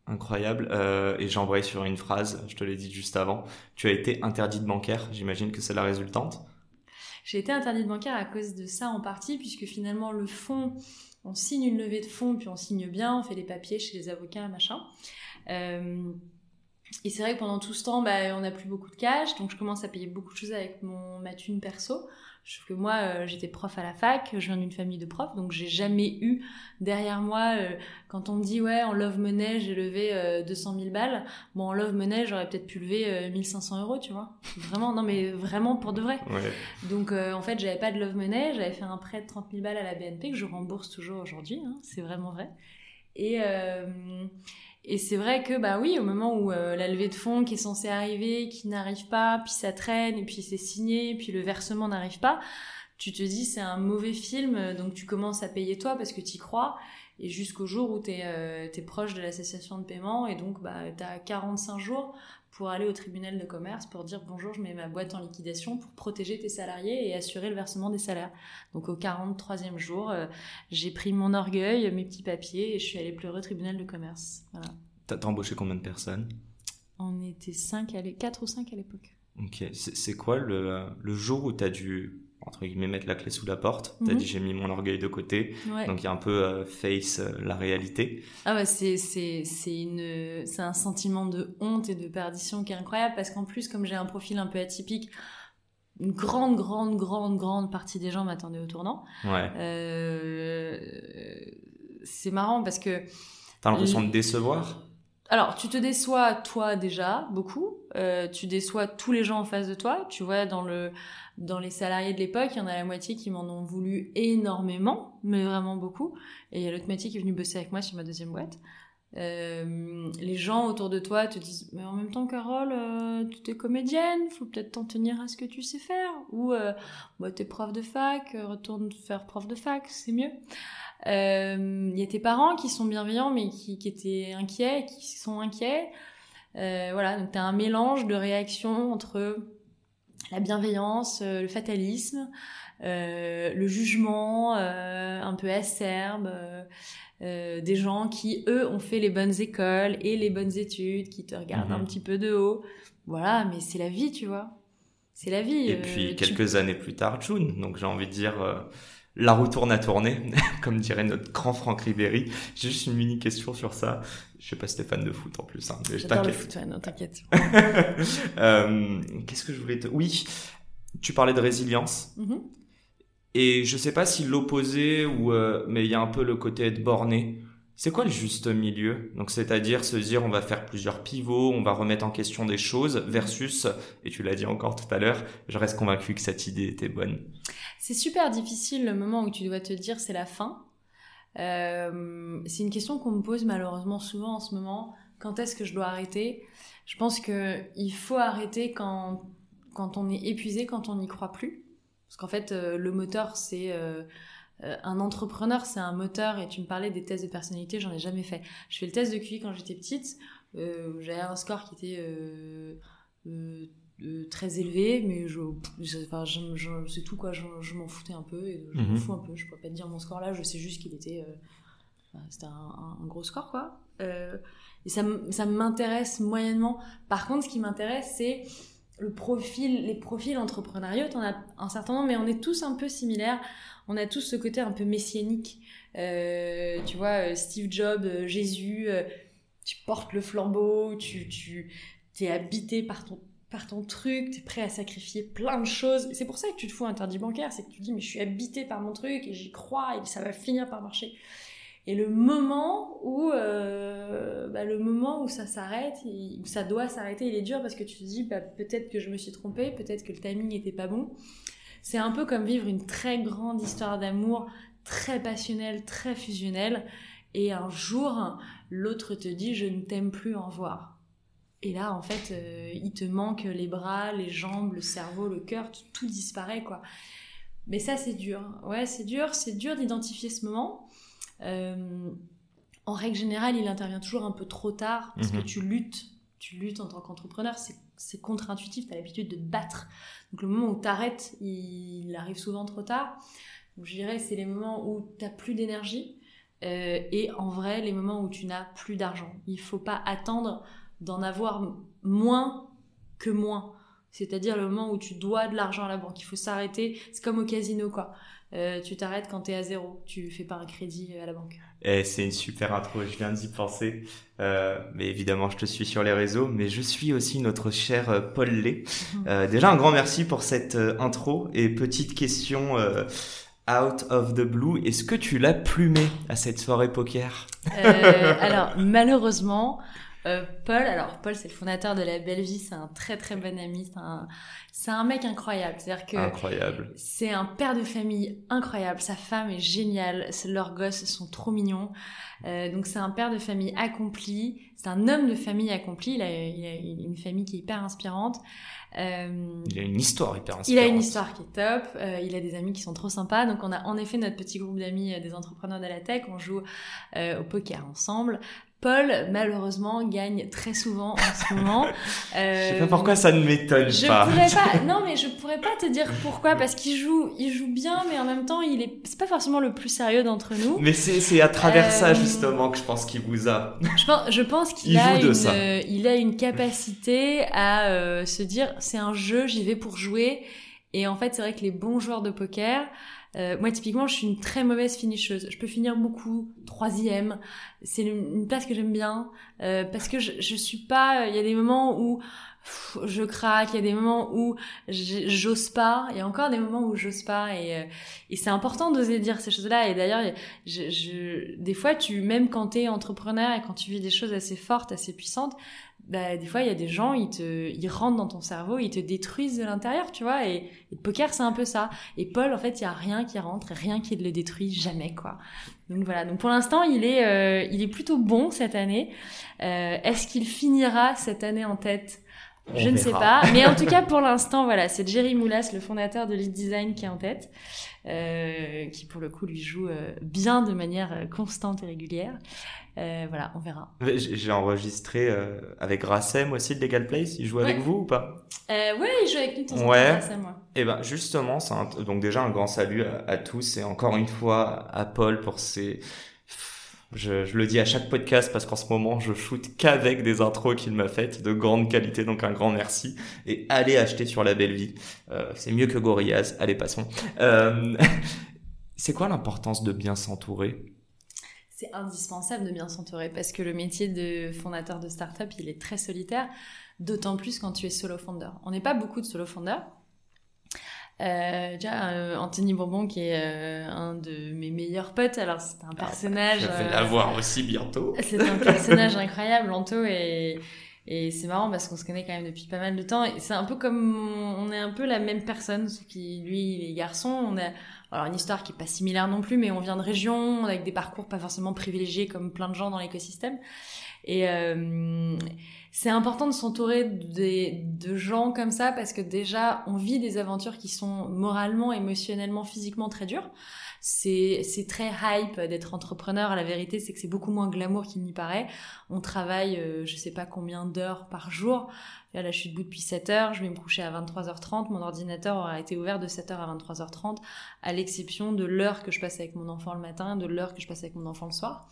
Incroyable. Euh, et j'embraye sur une phrase, je te l'ai dit juste avant. Tu as été interdite bancaire, j'imagine que c'est la résultante. J'ai été interdite bancaire à cause de ça en partie, puisque finalement le fonds, on signe une levée de fonds, puis on signe bien, on fait les papiers chez les avocats, machin. Euh, et c'est vrai que pendant tout ce temps, bah, on n'a plus beaucoup de cash, donc je commence à payer beaucoup de choses avec mon, ma thune perso. Sauf que moi, euh, j'étais prof à la fac, je viens d'une famille de profs, donc j'ai jamais eu derrière moi, euh, quand on me dit ouais, en love money, j'ai levé 200 000 balles, bon, en love money, j'aurais peut-être pu lever 1500 euros, tu vois. Vraiment, non, mais vraiment pour de vrai. Donc en fait, j'avais pas de love money, j'avais fait un prêt de 30 000 balles à la BNP que je rembourse toujours aujourd'hui, hein, c'est vraiment vrai. Et, et c'est vrai que, bah oui, au moment où euh, la levée de fonds qui est censée arriver, qui n'arrive pas, puis ça traîne, et puis c'est signé, puis le versement n'arrive pas, tu te dis c'est un mauvais film, donc tu commences à payer toi parce que tu y crois, et jusqu'au jour où tu es, euh, proche de l'association de paiement, et donc bah, tu as 45 jours pour aller au tribunal de commerce pour dire bonjour, je mets ma boîte en liquidation pour protéger tes salariés et assurer le versement des salaires. Donc au 43e jour, euh, j'ai pris mon orgueil, mes petits papiers et je suis allée pleurer au tribunal de commerce. Voilà. T'as embauché combien de personnes? On était 5 à 4 ou 5 à l'époque. Ok, c'est quoi le, le jour où tu as dû entre guillemets mettre la clé sous la porte. T'as mhm. dit j'ai mis mon orgueil de côté. Donc il y a un peu euh, face euh, la réalité. Ah ouais, c'est c'est c'est une c'est un sentiment de honte et de perdition qui est incroyable parce qu'en plus comme j'ai un profil un peu atypique, une grande grande grande grande partie des gens m'attendaient au tournant. Ouais. Euh, c'est marrant parce que T'as l'impression de décevoir? Alors, tu te déçois toi déjà beaucoup. tu déçois tous les gens en face de toi. Tu vois, dans le dans les salariés de l'époque, il y en a la moitié qui m'en ont voulu énormément, mais vraiment beaucoup. Et il y a l'autre moitié qui est venue bosser avec moi sur ma deuxième boîte. Euh, les gens autour de toi te disent mais en même temps Carole euh, tu es comédienne faut peut-être t'en tenir à ce que tu sais faire ou euh, bah, t'es prof de fac euh, retourne faire prof de fac c'est mieux il y a tes parents qui sont bienveillants mais qui, qui étaient inquiets qui sont inquiets voilà donc t'as un mélange de réactions entre la bienveillance, euh, le fatalisme, euh, le jugement euh, un peu acerbe, des gens qui, eux, ont fait les bonnes écoles et les bonnes études, qui te regardent un mhm. petit peu de haut. Voilà, mais c'est la vie, tu vois. C'est la vie. Et puis, quelques années plus tard, June. Donc, j'ai envie de dire la roue tourne à tourner, comme dirait notre grand Franck Ribéry. J'ai juste une mini question sur ça. Je sais pas si t'es fan de foot en plus. Hein, J'adore le foot, non, t'inquiète. euh, Qu'est-ce que je voulais te... Oui, tu parlais de résilience. Mm-hmm. Et je sais pas si l'opposé ou... Euh, mais il y a un peu le côté être borné. C'est quoi le juste milieu? Donc c'est-à-dire se dire on va faire plusieurs pivots, on va remettre en question des choses versus, et tu l'as dit encore tout à l'heure, je reste convaincu que cette idée était bonne. C'est super difficile le moment où tu dois te dire c'est la fin. Euh, c'est une question qu'on me pose malheureusement souvent en ce moment. Quand est-ce que je dois arrêter? Je pense que il faut arrêter quand quand on est épuisé, quand on n'y croit plus. Parce qu'en fait, euh, le moteur, c'est euh, un entrepreneur, c'est un moteur. Et tu me parlais des tests de personnalité, j'en ai jamais fait. Je fais le test de QI quand j'étais petite. J'avais un score qui était très élevé, mais je, enfin, je, c'est tout quoi, je, m'en foutais un peu, et je m'en mhm. fous un peu, je pourrais pas te dire mon score là, je sais juste qu'il était, euh, c'était un, gros score quoi. Euh, et ça, ça m'intéresse moyennement. Par contre, ce qui m'intéresse, c'est le profil, les profils entrepreneuriaux, t'en as un certain nombre, mais on est tous un peu similaires. On a tous ce côté un peu messianique. Euh, tu vois, Steve Jobs, Jésus, tu portes le flambeau, tu, tu es habité par ton ton truc, tu es prêt à sacrifier plein de choses. C'est pour ça que tu te fous interdit bancaire, c'est que tu te dis mais je suis habité par mon truc et j'y crois et ça va finir par marcher. Et le moment où, euh, bah, le moment où ça s'arrête, où ça doit s'arrêter, il est dur parce que tu te dis bah, peut-être que je me suis trompée, peut-être que le timing n'était pas bon. C'est un peu comme vivre une très grande histoire d'amour, très passionnelle, très fusionnelle, et un jour l'autre te dit je ne t'aime plus, en revoir. Et là, en fait, euh, il te manque les bras, les jambes, le cerveau, le cœur, tout, disparaît, quoi. Mais ça, c'est dur. Ouais, c'est dur. C'est dur d'identifier ce moment. Euh, en règle générale, il intervient toujours un peu trop tard parce que mhm. tu luttes. Tu luttes en tant qu'entrepreneur. C'est contre-intuitif. Tu as l'habitude de te battre. Donc, le moment où tu arrêtes, il arrive souvent trop tard. Donc, je dirais, c'est les moments où tu n'as plus d'énergie. et en vrai les moments où tu n'as plus d'argent. Il faut pas attendre d'en avoir moins que moins. C'est-à-dire le moment où tu dois de l'argent à la banque. Il faut s'arrêter. C'est comme au casino, quoi. Euh, tu t'arrêtes quand tu es à zéro. Tu fais pas un crédit à la banque. Et eh, c'est une super intro, je viens d'y penser. Euh, mais évidemment, je te suis sur les réseaux, mais je suis aussi notre cher euh, Paul Lay. Mhm. déjà, un grand merci pour cette intro. Et petite question out of the blue, est-ce que tu l'as plumé à cette soirée poker? Alors, malheureusement, euh, Paul, alors Paul c'est le fondateur de la Belle Vie, c'est un très très bon ami, c'est un, c'est un mec incroyable. C'est-à-dire que incroyable. c'est un père de famille incroyable, sa femme est géniale, leurs gosses sont trop mignons. Euh, donc c'est un père de famille accompli, c'est un homme de famille accompli, il a, il a une famille qui est hyper inspirante. Euh, il a une histoire hyper inspirante. Il a une histoire qui est top, euh, il a des amis qui sont trop sympas, donc on a en effet notre petit groupe d'amis euh, des entrepreneurs de la tech, on joue euh, au poker ensemble. Paul, malheureusement, gagne très souvent en ce moment. Euh, je sais pas pourquoi ça ne m'étonne pas. Pourrais pas. Non, mais je pourrais pas te dire pourquoi, parce qu'il joue, il joue bien, mais en même temps, il est, c'est pas forcément le plus sérieux d'entre nous. Mais c'est, c'est à travers ça euh, justement que je pense qu'il vous a. Je pense, je pense qu'il a une, il a une capacité à euh, se dire, c'est un jeu, j'y vais pour jouer. Et en fait, c'est vrai que les bons joueurs de poker, euh, moi, typiquement, je suis une très mauvaise finisheuse. Je peux finir beaucoup, troisième. C'est une, place que j'aime bien euh, parce que je, je suis pas. Il y a des moments où je craque, il y a des moments où j'ose pas, il y a encore des moments où j'ose pas et, euh, et c'est important d'oser dire ces choses-là et d'ailleurs je, je, des fois tu même quand tu es entrepreneur et quand tu vis des choses assez fortes, assez puissantes, bah, des fois, il y a des gens, ils te, ils rentrent dans ton cerveau, ils te détruisent de l'intérieur, tu vois. Et, le poker, c'est un peu ça. Et Paul, en fait, il y a rien qui rentre, rien qui le détruit jamais, quoi. Donc voilà. Donc pour l'instant, il est, euh, il est plutôt bon cette année. Euh, Est-ce qu'il finira cette année en tête? Je ne sais pas, mais en tout cas pour l'instant, voilà, c'est Jerry Moulas, le fondateur de Lead Design, qui est en tête, euh, qui pour le coup lui joue euh, bien de manière euh, constante et régulière. Euh, voilà, on verra. J'ai enregistré avec Rassem aussi de Legal Place. Il joue avec vous ou pas? Ouais, il joue avec nous de temps ouais. Rassem, Et eh ben justement, un... donc déjà un grand salut à, à, tous et encore une fois à Paul pour ses je, le dis à chaque podcast parce qu'en ce moment, je shoot qu'avec des intros qu'il m'a faites de grande qualité, donc un grand merci. Et allez acheter sur la belle vie. Euh, c'est mieux que Gorillaz. Allez, passons. Euh, c'est quoi l'importance de bien s'entourer? C'est indispensable de bien s'entourer parce que le métier de fondateur de start-up, il est très solitaire, d'autant plus quand tu es solo founder. On n'est pas beaucoup de solo founders. Euh, déjà, euh, Anthony Bourbon, qui est euh, un de mes meilleurs potes, alors c'est un ah, personnage. je vais la voir aussi bientôt. C'est un personnage incroyable, Anto, et, et c'est marrant parce qu'on se connaît quand même depuis pas mal de temps. Et c'est un peu comme on, est un peu la même personne, sauf qui lui, il est garçon. On a alors une histoire qui est pas similaire non plus, mais on vient de région avec des parcours pas forcément privilégiés comme plein de gens dans l'écosystème. Et euh, c'est important de s'entourer de, gens comme ça parce que déjà, on vit des aventures qui sont moralement, émotionnellement, physiquement très dures. C'est, très hype d'être entrepreneur. La vérité, c'est que c'est beaucoup moins glamour qu'il n'y paraît. On travaille, euh, je sais pas combien d'heures par jour. Là, je suis debout depuis 7 heures, je vais me coucher à 23h30. Mon ordinateur aura été ouvert de 7h à 23h30, à l'exception de l'heure que je passe avec mon enfant le matin, de l'heure que je passe avec mon enfant le soir.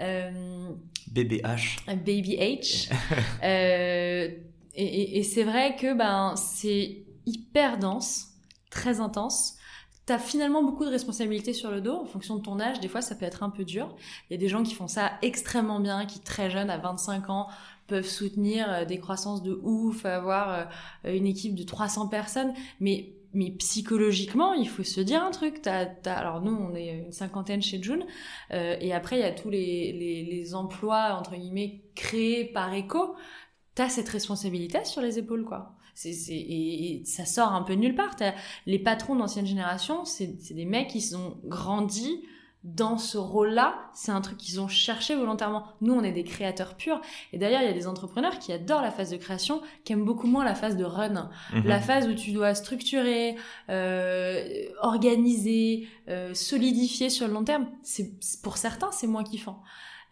Euh, BBH. Baby H. euh, et, et, c'est vrai que ben c'est hyper dense, très intense. T'as finalement beaucoup de responsabilités sur le dos en fonction de ton âge. Des fois, ça peut être un peu dur. Il y a des gens qui font ça extrêmement bien, qui très jeunes, à 25 ans, peuvent soutenir euh, des croissances de ouf, avoir euh, une équipe de 300 personnes. Mais mais psychologiquement, il faut se dire un truc. T'as, alors nous, on est une cinquantaine chez June, euh, et après il y a tous les, les, les, emplois entre guillemets créés par Eco. T'as cette responsabilité sur les épaules, quoi. C'est, et, ça sort un peu de nulle part. Les patrons d'ancienne génération, c'est, c'est des mecs qui ont grandi dans ce rôle-là, c'est un truc qu'ils ont cherché volontairement. Nous, on est des créateurs purs. Et d'ailleurs, il y a des entrepreneurs qui adorent la phase de création, qui aiment beaucoup moins la phase de run. Mhm. La phase où tu dois structurer, euh, organiser, euh, solidifier sur le long terme. C'est, pour certains, c'est moins kiffant.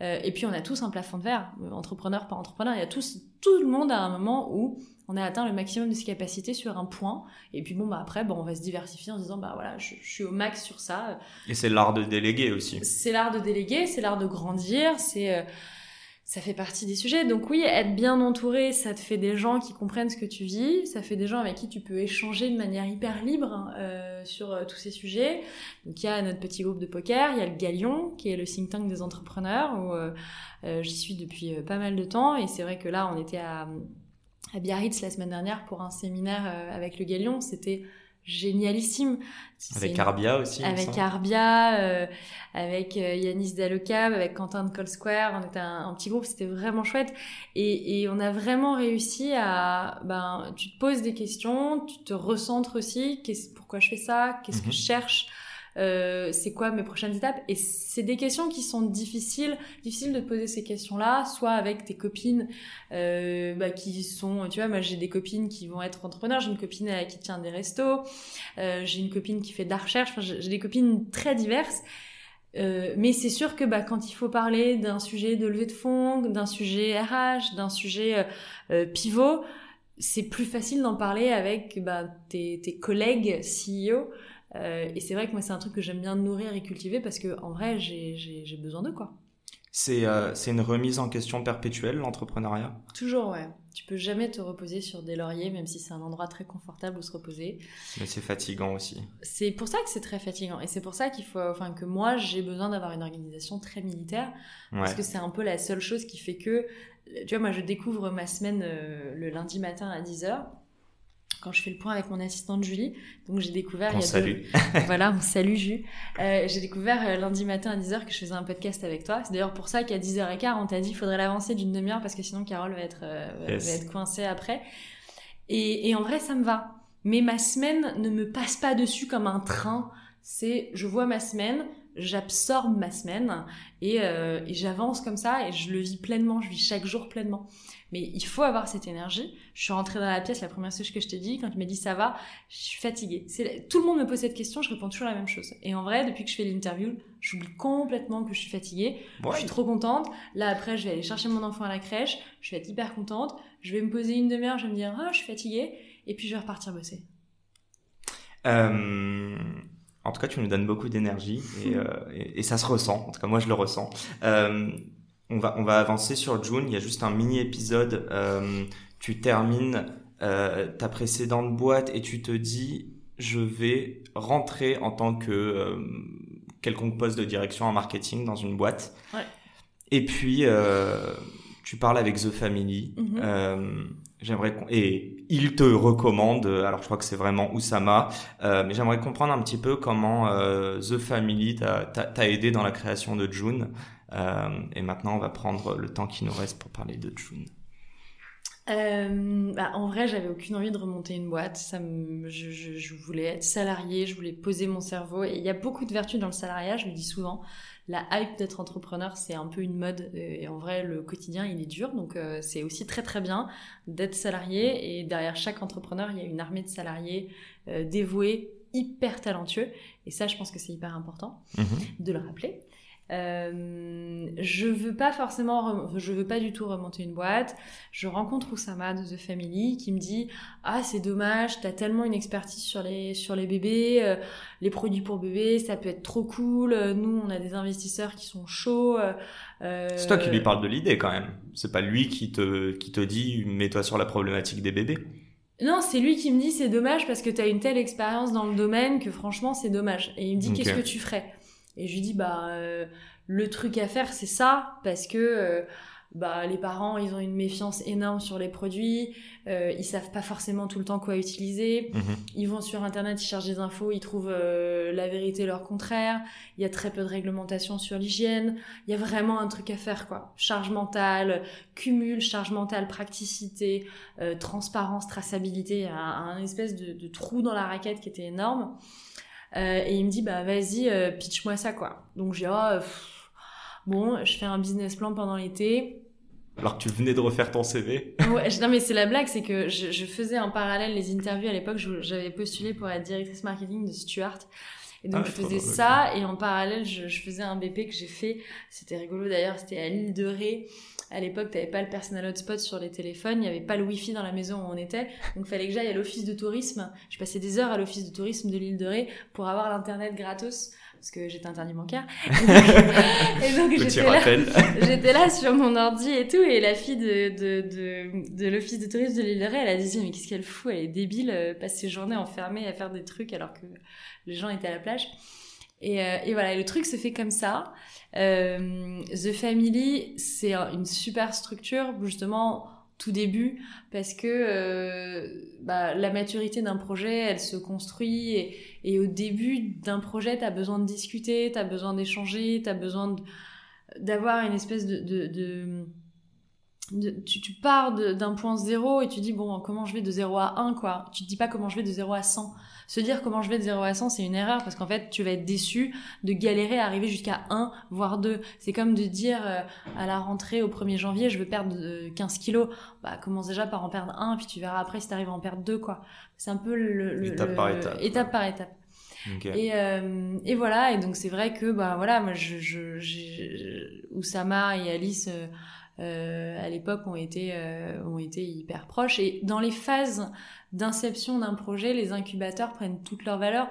Et puis on a tous un plafond de verre, entrepreneur pas entrepreneur, il y a tous, tout le monde à un moment où on a atteint le maximum de ses capacités sur un point. Et puis bon, bah après, bon, on va se diversifier en se disant, bah voilà, je, suis au max sur ça. Et c'est l'art de déléguer aussi. C'est l'art de déléguer, c'est l'art de grandir, c'est ça fait partie des sujets. Donc oui, être bien entouré, ça te fait des gens qui comprennent ce que tu vis, ça fait des gens avec qui tu peux échanger de manière hyper libre hein, euh, sur euh, tous ces sujets. Donc il y a notre petit groupe de poker, il y a le Galion, qui est le think tank des entrepreneurs, où euh, j'y suis depuis pas mal de temps. Et c'est vrai que là, on était à, à Biarritz la semaine dernière pour un séminaire avec le Galion. C'était génialissime. Avec Arbia aussi. Avec Arbia, euh, avec euh, Yanis Dalocab, avec Quentin de Call Square. On était un, petit groupe, c'était vraiment chouette. Et, et, on a vraiment réussi à, ben, tu te poses des questions, tu te recentres aussi. Pourquoi je fais ça Qu'est-ce que mhm. je cherche euh, c'est quoi mes prochaines étapes? Et c'est des questions qui sont difficiles, difficiles de poser ces questions-là, soit avec tes copines euh, bah, qui sont, tu vois, moi j'ai des copines qui vont être entrepreneurs, j'ai une copine euh, qui tient des restos, j'ai une copine qui fait de la recherche, j'ai des copines très diverses. Mais c'est sûr que bah, quand il faut parler d'un sujet de levée de fonds, d'un sujet RH, d'un sujet pivot, c'est plus facile d'en parler avec bah, tes, tes collègues CEO euh, et c'est vrai que moi, c'est un truc que j'aime bien nourrir et cultiver parce que en vrai, j'ai besoin d'eux, quoi. C'est euh, une remise en question perpétuelle, l'entrepreneuriat? Toujours, ouais. Tu peux jamais te reposer sur des lauriers, même si c'est un endroit très confortable où se reposer. Mais c'est fatigant aussi. C'est pour ça que c'est très fatigant. Et c'est pour ça qu'il faut, enfin, que moi, j'ai besoin d'avoir une organisation très militaire. Parce que c'est un peu la seule chose qui fait que, tu vois, moi, je découvre ma semaine euh, le lundi matin à 10h quand je fais le point avec mon assistante Julie. Donc j'ai découvert. On salue. voilà, on salue Julie. Euh, j'ai découvert euh, lundi matin à 10h que je faisais un podcast avec toi. C'est d'ailleurs pour ça qu'à 10h15, on t'a dit qu'il faudrait l'avancer d'une demi-heure parce que sinon Carole va être, euh, va être coincée après. Et, et en vrai, ça me va. Mais ma semaine ne me passe pas dessus comme un train. C'est, je vois ma semaine, j'absorbe ma semaine et, euh, et j'avance comme ça et je le vis pleinement, je vis chaque jour pleinement. Mais il faut avoir cette énergie. Je suis rentrée dans la pièce, la première chose que je t'ai dit, quand tu m'as dit ça va, je suis fatiguée. Tout le monde me pose cette question, je réponds toujours la même chose. Et en vrai, depuis que je fais l'interview, j'oublie complètement que je suis fatiguée. Je suis trop contente. Là, après, je vais aller chercher mon enfant à la crèche. Je vais être hyper contente. Je vais me poser une demi-heure, je vais me dire, ah, je suis fatiguée. Et puis, je vais repartir bosser. Euh... En tout cas, tu nous donnes beaucoup d'énergie et, euh, et, ça se ressent. En tout cas, moi, je le ressens. Euh, on va, on va avancer sur June. Il y a juste un mini épisode. Euh, tu termines euh, ta précédente boîte et tu te dis, je vais rentrer en tant que euh, quelconque poste de direction en marketing dans une boîte. Ouais. Et puis, tu parles avec The Family. Mm-hmm. J'aimerais et il te recommande. Alors, je crois que c'est vraiment Oussama, mais j'aimerais comprendre un petit peu comment The Family t'a aidé dans la création de June. Euh, et maintenant, on va prendre le temps qui nous reste pour parler de June. Euh, bah, en vrai, j'avais aucune envie de remonter une boîte. Ça je, je, voulais être salarié, je voulais poser mon cerveau. Et il y a beaucoup de vertus dans le salariat, je le dis souvent. La hype d'être entrepreneur, c'est un peu une mode. Et en vrai, le quotidien, il est dur. Donc, euh, c'est aussi très très bien d'être salarié. Et derrière chaque entrepreneur, il y a une armée de salariés dévoués, hyper talentueux. Et ça, je pense que c'est hyper important mhm. de le rappeler. Euh, je veux pas forcément, je veux pas du tout remonter une boîte. Je rencontre Oussama de The Family qui me dit ah c'est dommage, t'as tellement une expertise sur les sur les bébés, euh, les produits pour bébés, ça peut être trop cool. Nous on a des investisseurs qui sont chauds. Euh, c'est toi qui lui parle de l'idée quand même. C'est pas lui qui te qui te dit mets-toi sur la problématique des bébés. Non, c'est lui qui me dit c'est dommage parce que tu as une telle expérience dans le domaine que franchement c'est dommage. Et il me dit qu'est-ce que tu ferais? Et je lui dis, bah, euh, le truc à faire, c'est ça, parce que euh, bah, les parents, ils ont une méfiance énorme sur les produits, euh, ils savent pas forcément tout le temps quoi utiliser, mhm. ils vont sur Internet, ils cherchent des infos, ils trouvent euh, la vérité leur contraire, il y a très peu de réglementation sur l'hygiène, il y a vraiment un truc à faire, quoi. Charge mentale, cumul, charge mentale, praticité, transparence, traçabilité, il y a un, espèce de, de, trou dans la raquette qui était énorme. Euh, et il me dit, bah vas-y, euh, pitch-moi ça, quoi. Donc j'ai, oh, bon, je fais un business plan pendant l'été. Alors que tu venais de refaire ton CV Ouais, non mais c'est la blague, c'est que je, je, faisais en parallèle les interviews à l'époque, j'avais postulé pour être directrice marketing de Stuart. Et donc, je faisais ça, et en parallèle, je, je faisais un BP que j'ai fait. C'était rigolo d'ailleurs, c'était à l'île de Ré. À l'époque, t'avais pas le personal hotspot sur les téléphones, il n'y avait pas le wifi dans la maison où on était, donc fallait que j'aille à l'office de tourisme. Je passais des heures à l'office de tourisme de l'île de Ré pour avoir l'internet gratos parce que j'étais interdit bancaire. et donc, j'étais là, j'étais là sur mon ordi et tout, et la fille de, de, de, de l'office de tourisme de l'île de Ré, elle a dit mais qu'est-ce qu'elle fout, elle est débile, euh, passe ses journées enfermée à faire des trucs alors que les gens étaient à la plage. Et, euh, et voilà, le truc se fait comme ça. Euh, The Family, c'est une super structure, justement, tout début, parce que euh, bah, la maturité d'un projet, elle se construit, et, au début d'un projet, tu as besoin de discuter, tu as besoin d'échanger, tu as besoin d'avoir une espèce de... tu, pars d'un point zéro et tu dis bon comment je vais de 0 à 1 quoi tu te dis pas comment je vais de 0 à 100 se dire comment je vais de 0 à 100, c'est une erreur parce qu'en fait, tu vas être déçu de galérer à arriver jusqu'à 1, voire 2. C'est comme de dire euh, à la rentrée au 1er janvier, je veux perdre 15 euh, kilos. Bah, commence déjà par en perdre 1, puis tu verras après si tu arrives à en perdre 2, quoi. C'est un peu le, étape, par étape. étape par étape. Et, euh, et, voilà, et donc c'est vrai que, bah voilà, moi, je, je, Oussama et Alice, euh, à l'époque, ont été, ont été hyper proches. Et dans les phases d'inception d'un projet, les incubateurs prennent toute leur valeur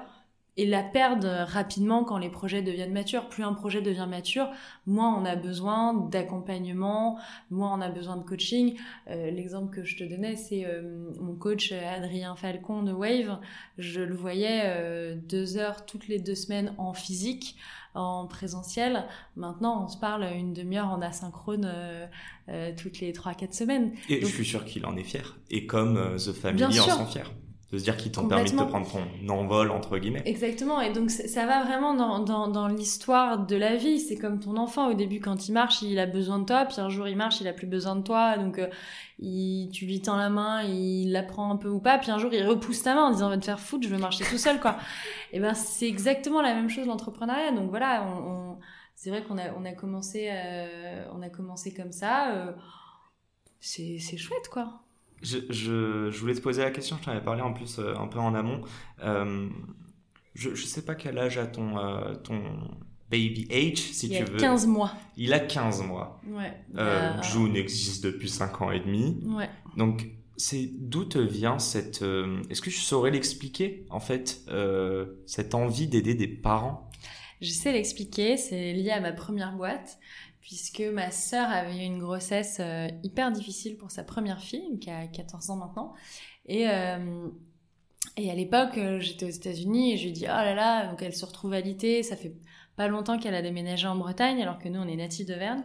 et la perdent rapidement quand les projets deviennent matures. Plus un projet devient mature, moins on a besoin d'accompagnement, moins on a besoin de coaching. Euh, l'exemple que je te donnais, c'est euh, mon coach Adrien Falcon de Wave. Je le voyais euh, deux heures toutes les deux semaines en physique en présentiel. Maintenant, on se parle une demi-heure en asynchrone euh, euh, toutes les 3-4 semaines. Et je suis sûr qu'il en est fier. Et comme euh, The Family en sont fiers de se dire qu'ils t'ont permis de te prendre ton envol entre guillemets. Exactement, et donc ça va vraiment dans, dans, dans l'histoire de la vie. C'est comme ton enfant au début quand il marche, il a besoin de toi, puis un jour il marche, il a plus besoin de toi, donc il, tu lui tends la main, il la prend un peu ou pas, puis un jour il repousse ta main en disant va te faire foutre, je veux marcher tout seul quoi. et ben c'est exactement la même chose l'entrepreneuriat. Donc voilà, on, c'est vrai qu'on a on a commencé euh, on a commencé comme ça. Euh, c'est c'est chouette quoi. Je, je, je, voulais te poser la question, je t'en avais parlé en plus euh, un peu en amont. Euh, je, je sais pas quel âge a ton, euh, ton baby age, si il tu veux. Il a 15 mois. Il a 15 mois. Ouais. Euh, June existe depuis 5 ans et demi. Ouais. Donc, c'est d'où te vient cette... Euh, est-ce que tu saurais l'expliquer, en fait, euh, cette envie d'aider des parents? Je sais l'expliquer, c'est lié à ma première boîte, puisque ma sœur avait eu une grossesse euh, hyper difficile pour sa première fille, qui a 14 ans maintenant. Et... Euh, à l'époque, euh, j'étais aux États-Unis et je lui dis oh là là, donc elle se retrouve alitée, ça fait pas longtemps qu'elle a déménagé en Bretagne alors que nous on est natifs d'Auvergne.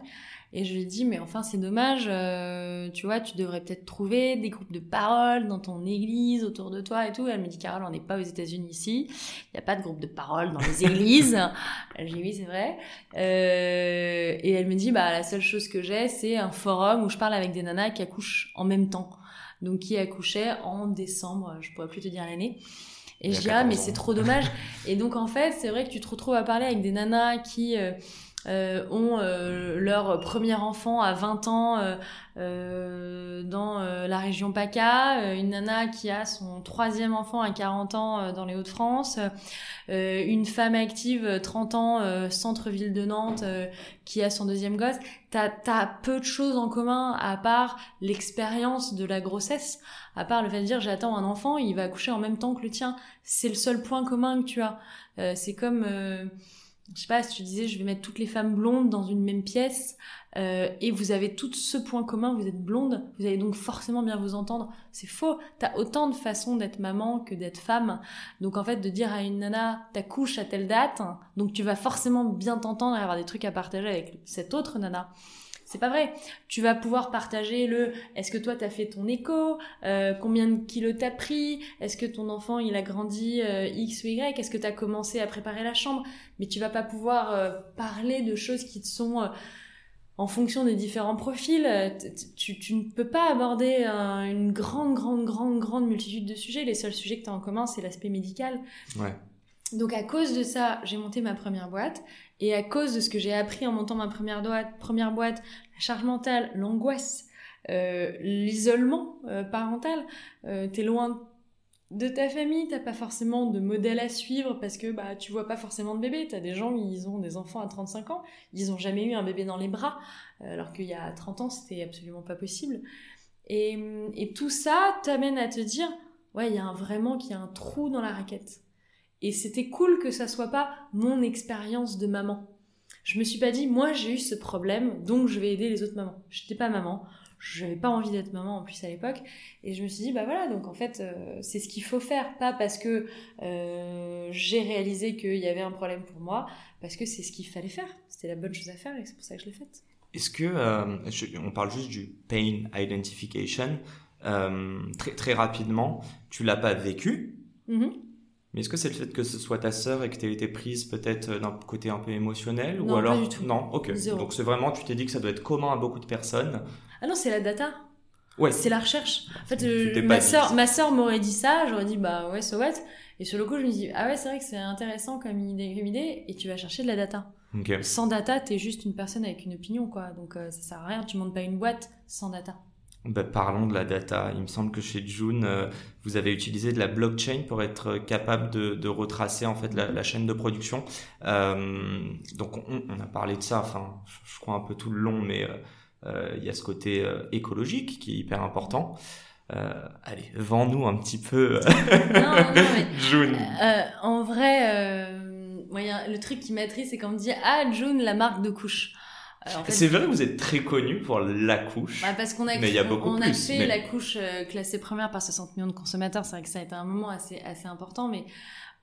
Et je lui dis mais enfin c'est dommage, euh, tu vois, tu devrais peut-être trouver des groupes de parole dans ton église autour de toi et tout. Elle me dit Carole, on n'est pas aux États-Unis ici, il n'y a pas de groupe de parole dans les églises. J'ai dit oui c'est vrai. Euh, et elle me dit bah la seule chose que j'ai c'est un forum où je parle avec des nanas qui accouchent en même temps donc qui accouchait en décembre, je pourrais plus te dire l'année. Et je dis ah mais c'est trop dommage. et donc en fait c'est vrai que tu te retrouves à parler avec des nanas qui euh, euh, ont euh, leur premier enfant à 20 ans euh, euh dans la région PACA, une nana qui a son troisième enfant à 40 ans dans les Hauts-de-France, une femme active 30 ans centre-ville de Nantes qui a son deuxième gosse. T'as as peu de choses en commun à part l'expérience de la grossesse, à part le fait de dire j'attends un enfant, il va accoucher en même temps que le tien. C'est le seul point commun que tu as. c'est comme je sais pas, si tu disais je vais mettre toutes les femmes blondes dans une même pièce euh, et vous avez tout ce point commun, vous êtes blonde, vous allez donc forcément bien vous entendre. C'est faux. T'as autant de façons d'être maman que d'être femme. Donc en fait, de dire à une nana t'accouches à telle date, donc tu vas forcément bien t'entendre et avoir des trucs à partager avec cette autre nana. C'est pas vrai. Tu vas pouvoir partager le est-ce que toi t'as fait ton écho, euh, combien de kilos t'as pris, est-ce que ton enfant il a grandi euh, X ou Y, est-ce que t'as commencé à préparer la chambre, mais tu vas pas pouvoir euh, parler de choses qui te sont en fonction des différents profils, tu, ne peux pas aborder une grande, grande, grande, grande multitude de sujets. Les seuls sujets que tu as en commun, c'est l'aspect médical. Ouais. Donc à cause de ça, j'ai monté ma première boîte. Et à cause de ce que j'ai appris en montant ma première boîte, première boîte la charge mentale, l'angoisse, euh, l'isolement euh, parental, euh, t'es loin de ta famille, t'as pas forcément de modèle à suivre parce que bah tu vois pas forcément de bébé. T'as des gens, ils ont des enfants à 35 ans, ils ont jamais eu un bébé dans les bras, alors qu'il y a 30 ans c'était absolument pas possible. Et, et tout ça t'amène à te dire, ouais, il y a vraiment qu'il y a un trou dans la raquette. Et c'était cool que ça soit pas mon expérience de maman. Je me suis pas dit, moi j'ai eu ce problème, donc je vais aider les autres mamans. J'étais pas maman, je n'avais pas envie d'être maman en plus à l'époque. Et je me suis dit bah voilà donc en fait euh, c'est ce qu'il faut faire. Pas parce que euh, j'ai réalisé qu'il y avait un problème pour moi parce que c'est ce qu'il fallait faire. C'était la bonne chose à faire et c'est pour ça que je l'ai faite. Est-ce que euh, on parle juste du pain identification très très rapidement. Tu l'as pas vécu. Mm-hmm. Mais est-ce que c'est le fait que ce soit ta sœur et que tu aies été prise peut-être d'un côté un peu émotionnel non, ou alors pas du tout. non ok donc c'est vraiment tu t'es dit que ça doit être commun à beaucoup de personnes ah non, c'est la data. Ouais. C'est la recherche. En fait, euh, ma sœur, ma sœur m'aurait dit ça, j'aurais dit bah ouais, so what? Et sur le coup, je me dis ah ouais, c'est vrai que c'est intéressant comme idée, comme idée, et tu vas chercher de la data. Sans data, t'es juste une personne avec une opinion, quoi. Donc euh, ça sert à rien. Tu montes pas une boîte sans data. Bah, parlons de la data. Il me semble que chez June, euh, vous avez utilisé de la blockchain pour être capable de, retracer en fait la, chaîne de production. donc on, on, a parlé de ça. Enfin, je, crois un peu tout le long, mais euh, il y a ce côté euh, écologique qui est hyper important. Euh, allez, vends-nous un petit peu, non, non, mais, June. en vrai, le truc qui m'attriste, c'est quand on dit ah June, la marque de couche. C'est vrai, vous êtes très connu pour la couche. Bah parce qu'on a, mais il y a beaucoup on, a fait la couche classée première par 60 millions de consommateurs. C'est vrai que ça a été un moment assez assez important, mais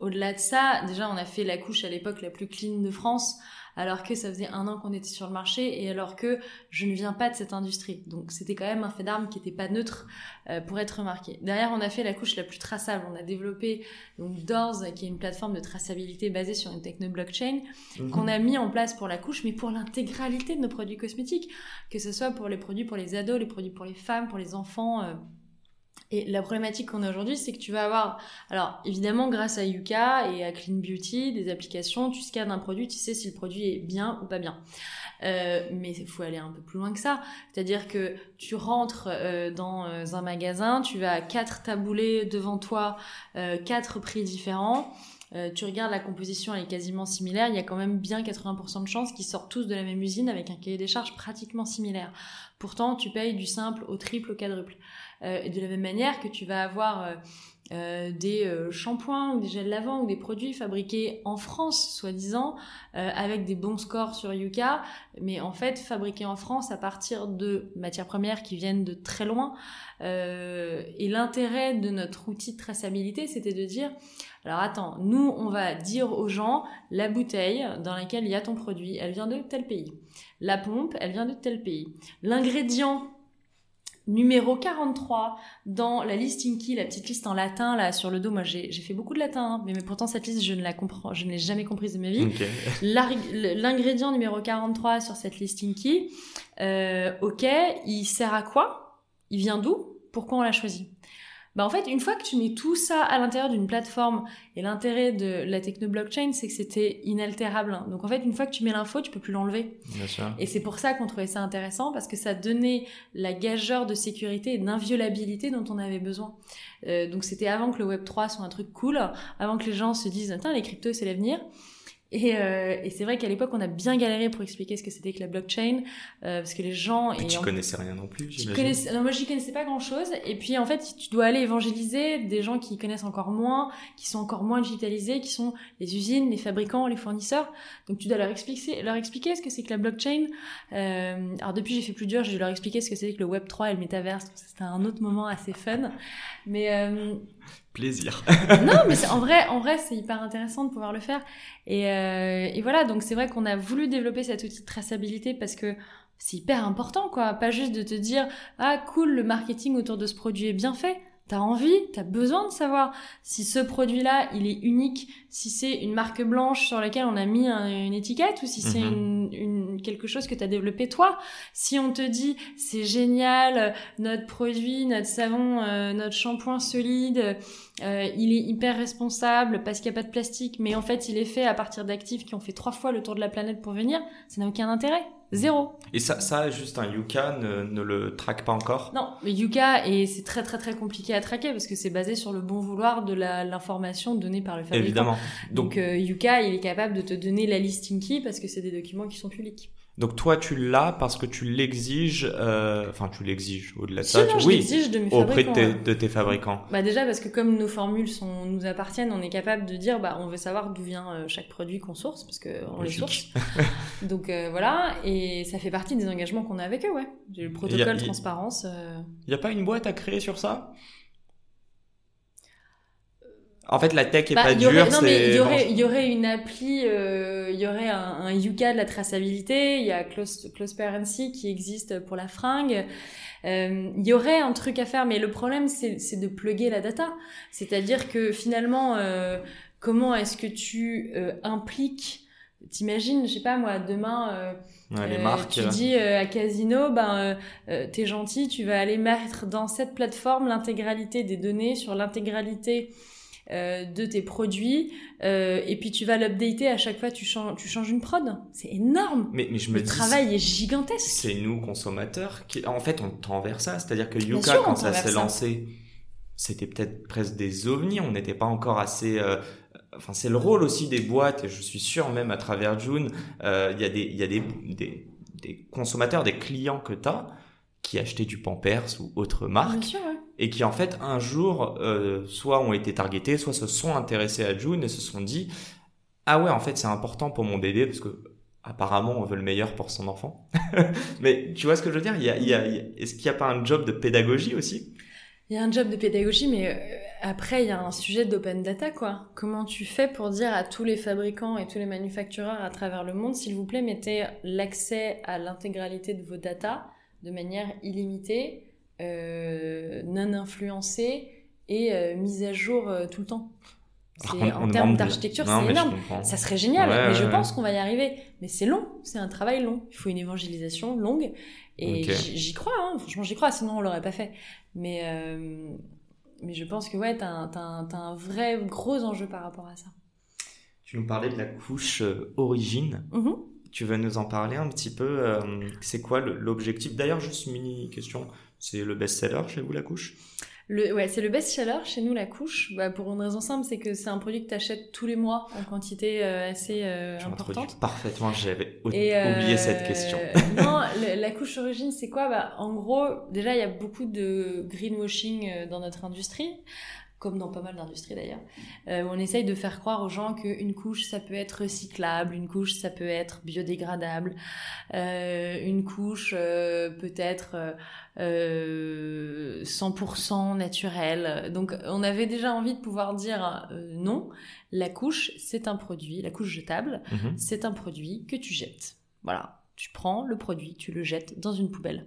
au-delà de ça, déjà on a fait la couche à l'époque la plus clean de France alors que ça faisait un an qu'on était sur le marché et alors que je ne viens pas de cette industrie. Donc c'était quand même un fait d'armes qui n'était pas neutre euh, pour être remarqué. Derrière, on a fait la couche la plus traçable. On a développé donc Doors, qui est une plateforme de traçabilité basée sur une techno blockchain mhm. qu'on a mis en place pour la couche, mais pour l'intégralité de nos produits cosmétiques, que ce soit pour les produits pour les ados, les produits pour les femmes, pour les enfants. Euh, et la problématique qu'on a aujourd'hui, c'est que tu vas avoir, alors évidemment, grâce à Yuka et à Clean Beauty, des applications, tu scannes un produit, tu sais si le produit est bien ou pas bien. Euh, mais il faut aller un peu plus loin que ça. C'est-à-dire que tu rentres euh, dans euh, un magasin, tu vas quatre taboulés devant toi, quatre prix différents. tu regardes la composition, elle est quasiment similaire. Il y a quand même bien 80% de chances qu'ils sortent tous de la même usine avec un cahier des charges pratiquement similaire. Pourtant, tu payes du simple au triple, au quadruple. Euh, de la même manière que tu vas avoir euh, euh, des shampoings ou des gels lavants ou des produits fabriqués en France, soi-disant, avec des bons scores sur Yuka, mais en fait fabriqués en France à partir de matières premières qui viennent de très loin. et l'intérêt de notre outil de traçabilité, c'était de dire, alors attends, nous, on va dire aux gens, la bouteille dans laquelle il y a ton produit, elle vient de tel pays. La pompe, elle vient de tel pays. L'ingrédient numéro 43 dans la liste Inky, la petite liste en latin là sur le dos. Moi, j'ai fait beaucoup de latin, hein, mais, pourtant cette liste, je ne la comprends, je ne l'ai jamais comprise de ma vie. L'ingrédient numéro 43 sur cette liste Inky, euh, ok, il sert à quoi? Il vient d'où? Pourquoi on l'a choisi? Bah en fait, une fois que tu mets tout ça à l'intérieur d'une plateforme, et l'intérêt de la techno blockchain, c'est que c'était inaltérable. Donc en fait, une fois que tu mets l'info, tu peux plus l'enlever. Et c'est pour ça qu'on trouvait ça intéressant, parce que ça donnait la gageure de sécurité et d'inviolabilité dont on avait besoin. Euh, donc c'était avant que le Web 3 soit un truc cool, avant que les gens se disent, attends, les cryptos, c'est l'avenir. Et, euh, et c'est vrai qu'à l'époque, on a bien galéré pour expliquer ce que c'était que la blockchain, euh, parce que les gens... Mais tu connaissais rien non plus, tu connaissais... Non, moi, j'y connaissais pas grand-chose. Et puis, en fait, tu dois aller évangéliser des gens qui connaissent encore moins, qui sont encore moins digitalisés, qui sont les usines, les fabricants, les fournisseurs. Donc, tu dois leur expliquer, leur expliquer ce que c'est que la blockchain. Euh, alors, depuis, j'ai fait plus dur, j'ai dû leur expliquer ce que c'était que le Web 3 et le métaverse. C'était un autre moment assez fun. Mais... Plaisir. non, mais en vrai, en vrai, c'est hyper intéressant de pouvoir le faire. Et, euh, et voilà, donc c'est vrai qu'on a voulu développer cet outil de traçabilité parce que c'est hyper important, quoi. Pas juste de te dire, ah cool, le marketing autour de ce produit est bien fait. T'as envie, t'as besoin de savoir si ce produit-là, il est unique, si c'est une marque blanche sur laquelle on a mis une étiquette ou si c'est mhm. une, quelque chose que t'as développé toi. Si on te dit c'est génial, notre produit, notre savon, euh, notre shampoing solide, euh, il est hyper responsable parce qu'il n'y a pas de plastique, mais en fait il est fait à partir d'actifs qui ont fait trois fois le tour de la planète pour venir, ça n'a aucun intérêt. Zéro. Et ça, ça juste un Yuka ne, ne le traque pas encore? Non, mais Yuka, et c'est très très très compliqué à traquer parce que c'est basé sur le bon vouloir de l'information donnée par le fabricant. Évidemment. Donc, Donc, euh, Yuka, il est capable de te donner la listing key parce que c'est des documents qui sont publics. Donc toi, tu l'as parce que tu l'exiges, euh, enfin tu l'exiges au-delà de Si, ça. non, tu- je oui, l'exige de mes auprès de tes, ouais. de tes fabricants. Bah déjà parce que comme nos formules sont, nous appartiennent, on est capable de dire bah on veut savoir d'où vient euh, chaque produit qu'on source parce qu'on les source. Donc euh, voilà et ça fait partie des engagements qu'on a avec eux ouais. J'ai le protocole a- il- transparence. euh, Il n'y a pas une boîte à créer sur ça? En fait, la tech est Bah, pas y aurait, dure, non, mais il y aurait, y aurait une appli, euh, il y aurait un, un Yuka de la traçabilité, il y a Close, Close Parency qui existe pour la fringue. Euh, il y aurait un truc à faire, mais le problème c'est de plugger la data. C'est-à-dire que finalement, euh, comment est-ce que tu euh, impliques T'imagines, je sais pas moi, demain, euh, Ouais, les euh, marques. tu dis euh, à Casino, ben euh, t'es gentil, tu vas aller mettre dans cette plateforme l'intégralité des données sur l'intégralité euh, de tes produits, euh, et puis tu vas l'updater à chaque fois tu changes, tu changes une prod. C'est énorme. Mais, mais je me Le dis, travail est gigantesque. c'est nous consommateurs qui, en fait, on tend vers ça. C'est-à-dire que Yuka, sûr, quand ça s'est lancé, c'était peut-être presque des ovnis. On n'était pas encore assez. euh, Enfin, c'est le rôle aussi des boîtes, et je suis sûr même à travers June, il y a des, il y a des, des, des consommateurs, des clients que tu as qui achetaient du Pampers ou autre marque Bien sûr, ouais. Et qui en fait un jour euh, soit ont été targetés, soit se sont intéressés à June et se sont dit ah ouais en fait c'est important pour mon bébé parce que apparemment on veut le meilleur pour son enfant. Mais tu vois ce que je veux dire? Y a, a- Est-ce qu'il n'y a pas un job de pédagogie aussi? Il y a un job de pédagogie, mais euh, après, il y a un sujet d'open data, quoi. Comment tu fais pour dire à tous les fabricants et tous les manufactureurs à travers le monde, s'il vous plaît, mettez l'accès à l'intégralité de vos data de manière illimitée, non influencée et euh, mise à jour euh, tout le temps. On en termes d'architecture, c'est énorme. Ça serait génial, Ouais, mais ouais, je ouais. pense qu'on va y arriver. Mais c'est long, c'est un travail long. Il faut une évangélisation longue. Et j'y crois, hein. franchement j'y crois, sinon on l'aurait pas fait. Mais, euh, mais je pense que ouais, t'as un, t'as un- vrai gros enjeu par rapport à ça. Tu nous parlais de la couche euh, origine. Mhm. Tu veux nous en parler un petit peu euh, C'est quoi l'objectif? D'ailleurs, juste une mini question. C'est le best-seller chez vous la couche? Le, ouais, c'est le best seller chez nous, la couche. Bah, pour une raison simple, c'est que c'est un produit que tu achètes tous les mois en quantité euh, assez euh, importante. parfaitement. J'avais euh, oublié cette question. non, le- la couche origine, c'est quoi? Bah, En gros, déjà, il y a beaucoup de greenwashing dans notre industrie, comme dans pas mal d'industries d'ailleurs. Euh, on essaye de faire croire aux gens qu'une couche, ça peut être recyclable, une couche, ça peut être biodégradable, euh, une couche euh, peut être euh, euh, 100% naturelle. Donc, on avait déjà envie de pouvoir dire non, la couche, c'est un produit, la couche jetable, Mhm. c'est un produit que tu jettes. Voilà. Tu prends le produit, tu le jettes dans une poubelle.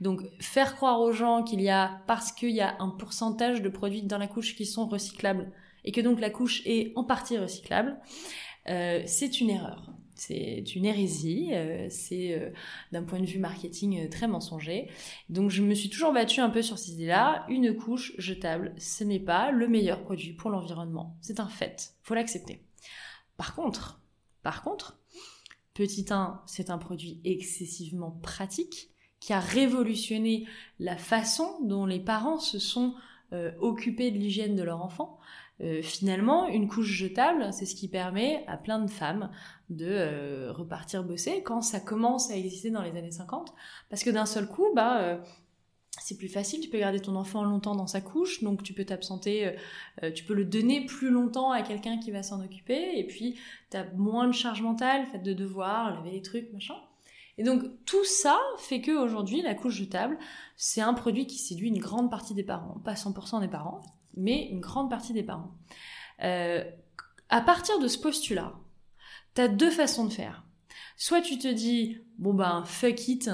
Donc, faire croire aux gens qu'il y a, parce qu'il y a un pourcentage de produits dans la couche qui sont recyclables, et que donc la couche est en partie recyclable, euh, c'est une erreur. C'est une hérésie, euh, c'est euh, d'un point de vue marketing très mensonger. Donc je me suis toujours battue un peu sur cette idée-là. Une couche jetable, ce n'est pas le meilleur produit pour l'environnement. C'est un fait, faut l'accepter. Par contre, par contre, Petit 1, c'est un produit excessivement pratique qui a révolutionné la façon dont les parents se sont euh, occupés de l'hygiène de leur enfant. Euh, finalement, une couche jetable, c'est ce qui permet à plein de femmes de euh, repartir bosser quand ça commence à exister dans les années 50. Parce que d'un seul coup, bah, c'est plus facile, tu peux garder ton enfant longtemps dans sa couche, donc tu peux t'absenter, euh, euh, tu peux le donner plus longtemps à quelqu'un qui va s'en occuper, et puis tu as moins de charge mentale, fait de devoir laver les trucs, machin. Et donc tout ça fait que aujourd'hui la couche jetable, c'est un produit qui séduit une grande partie des parents, pas 100% des parents, mais une grande partie des parents. Euh, à partir de ce postulat, t'as deux façons de faire. Soit tu te dis, bon ben fuck it,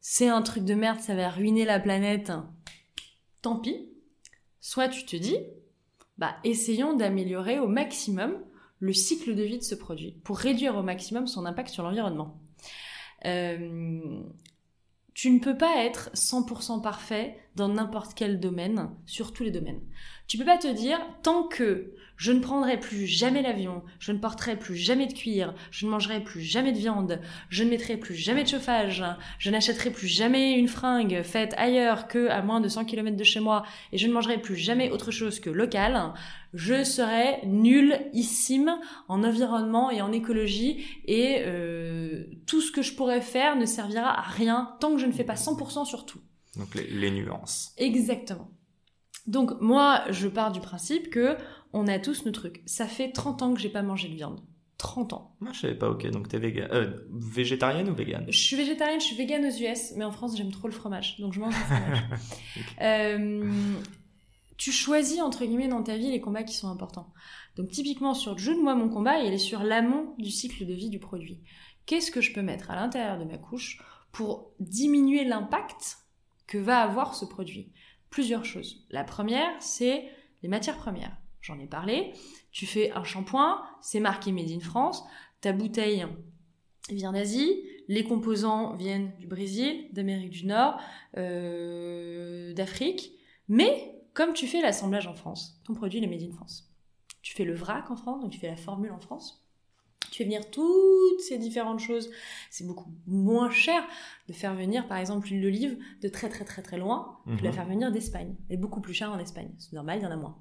c'est un truc de merde, ça va ruiner la planète, tant pis. Soit tu te dis, bah essayons d'améliorer au maximum le cycle de vie de ce produit pour réduire au maximum son impact sur l'environnement. Euh, tu ne peux pas être 100% parfait dans n'importe quel domaine, sur tous les domaines. Tu peux pas te dire, tant que je ne prendrai plus jamais l'avion, je ne porterai plus jamais de cuir, je ne mangerai plus jamais de viande, je ne mettrai plus jamais de chauffage, je n'achèterai plus jamais une fringue faite ailleurs que à moins de 100 km de chez moi, et je ne mangerai plus jamais autre chose que local, je serai nullissime en environnement et en écologie, et euh, tout ce que je pourrais faire ne servira à rien tant que je ne fais pas 100% sur tout. Donc les, les nuances. Exactement. Donc moi, je pars du principe que on a tous nos trucs. Ça fait 30 ans que j'ai pas mangé de viande. 30 ans. Moi, je savais pas, ok. Donc, t'es véga... euh, végétarienne ou végane? Je suis végétarienne, je suis végane aux US, mais en France, j'aime trop le fromage. Donc, je mange du fromage. euh, tu choisis, entre guillemets, dans ta vie les combats qui sont importants. Donc, typiquement, sur June, moi, mon combat, il est sur l'amont du cycle de vie du produit. Qu'est-ce que je peux mettre à l'intérieur de ma couche pour diminuer l'impact que va avoir ce produit? Plusieurs choses. La première, c'est les matières premières j'en ai parlé. Tu fais un shampoing, c'est marqué Made in France, ta bouteille vient d'Asie, les composants viennent du Brésil, d'Amérique du Nord, euh, d'Afrique, mais comme tu fais l'assemblage en France, ton produit est Made in France. Tu fais le vrac en France, donc tu fais la formule en France. Tu fais venir toutes ces différentes choses. C'est beaucoup moins cher de faire venir, par exemple, l'huile d'olive de très très très très loin que de la faire venir d'Espagne. Elle est beaucoup plus chère en Espagne. C'est normal, il y en a moins.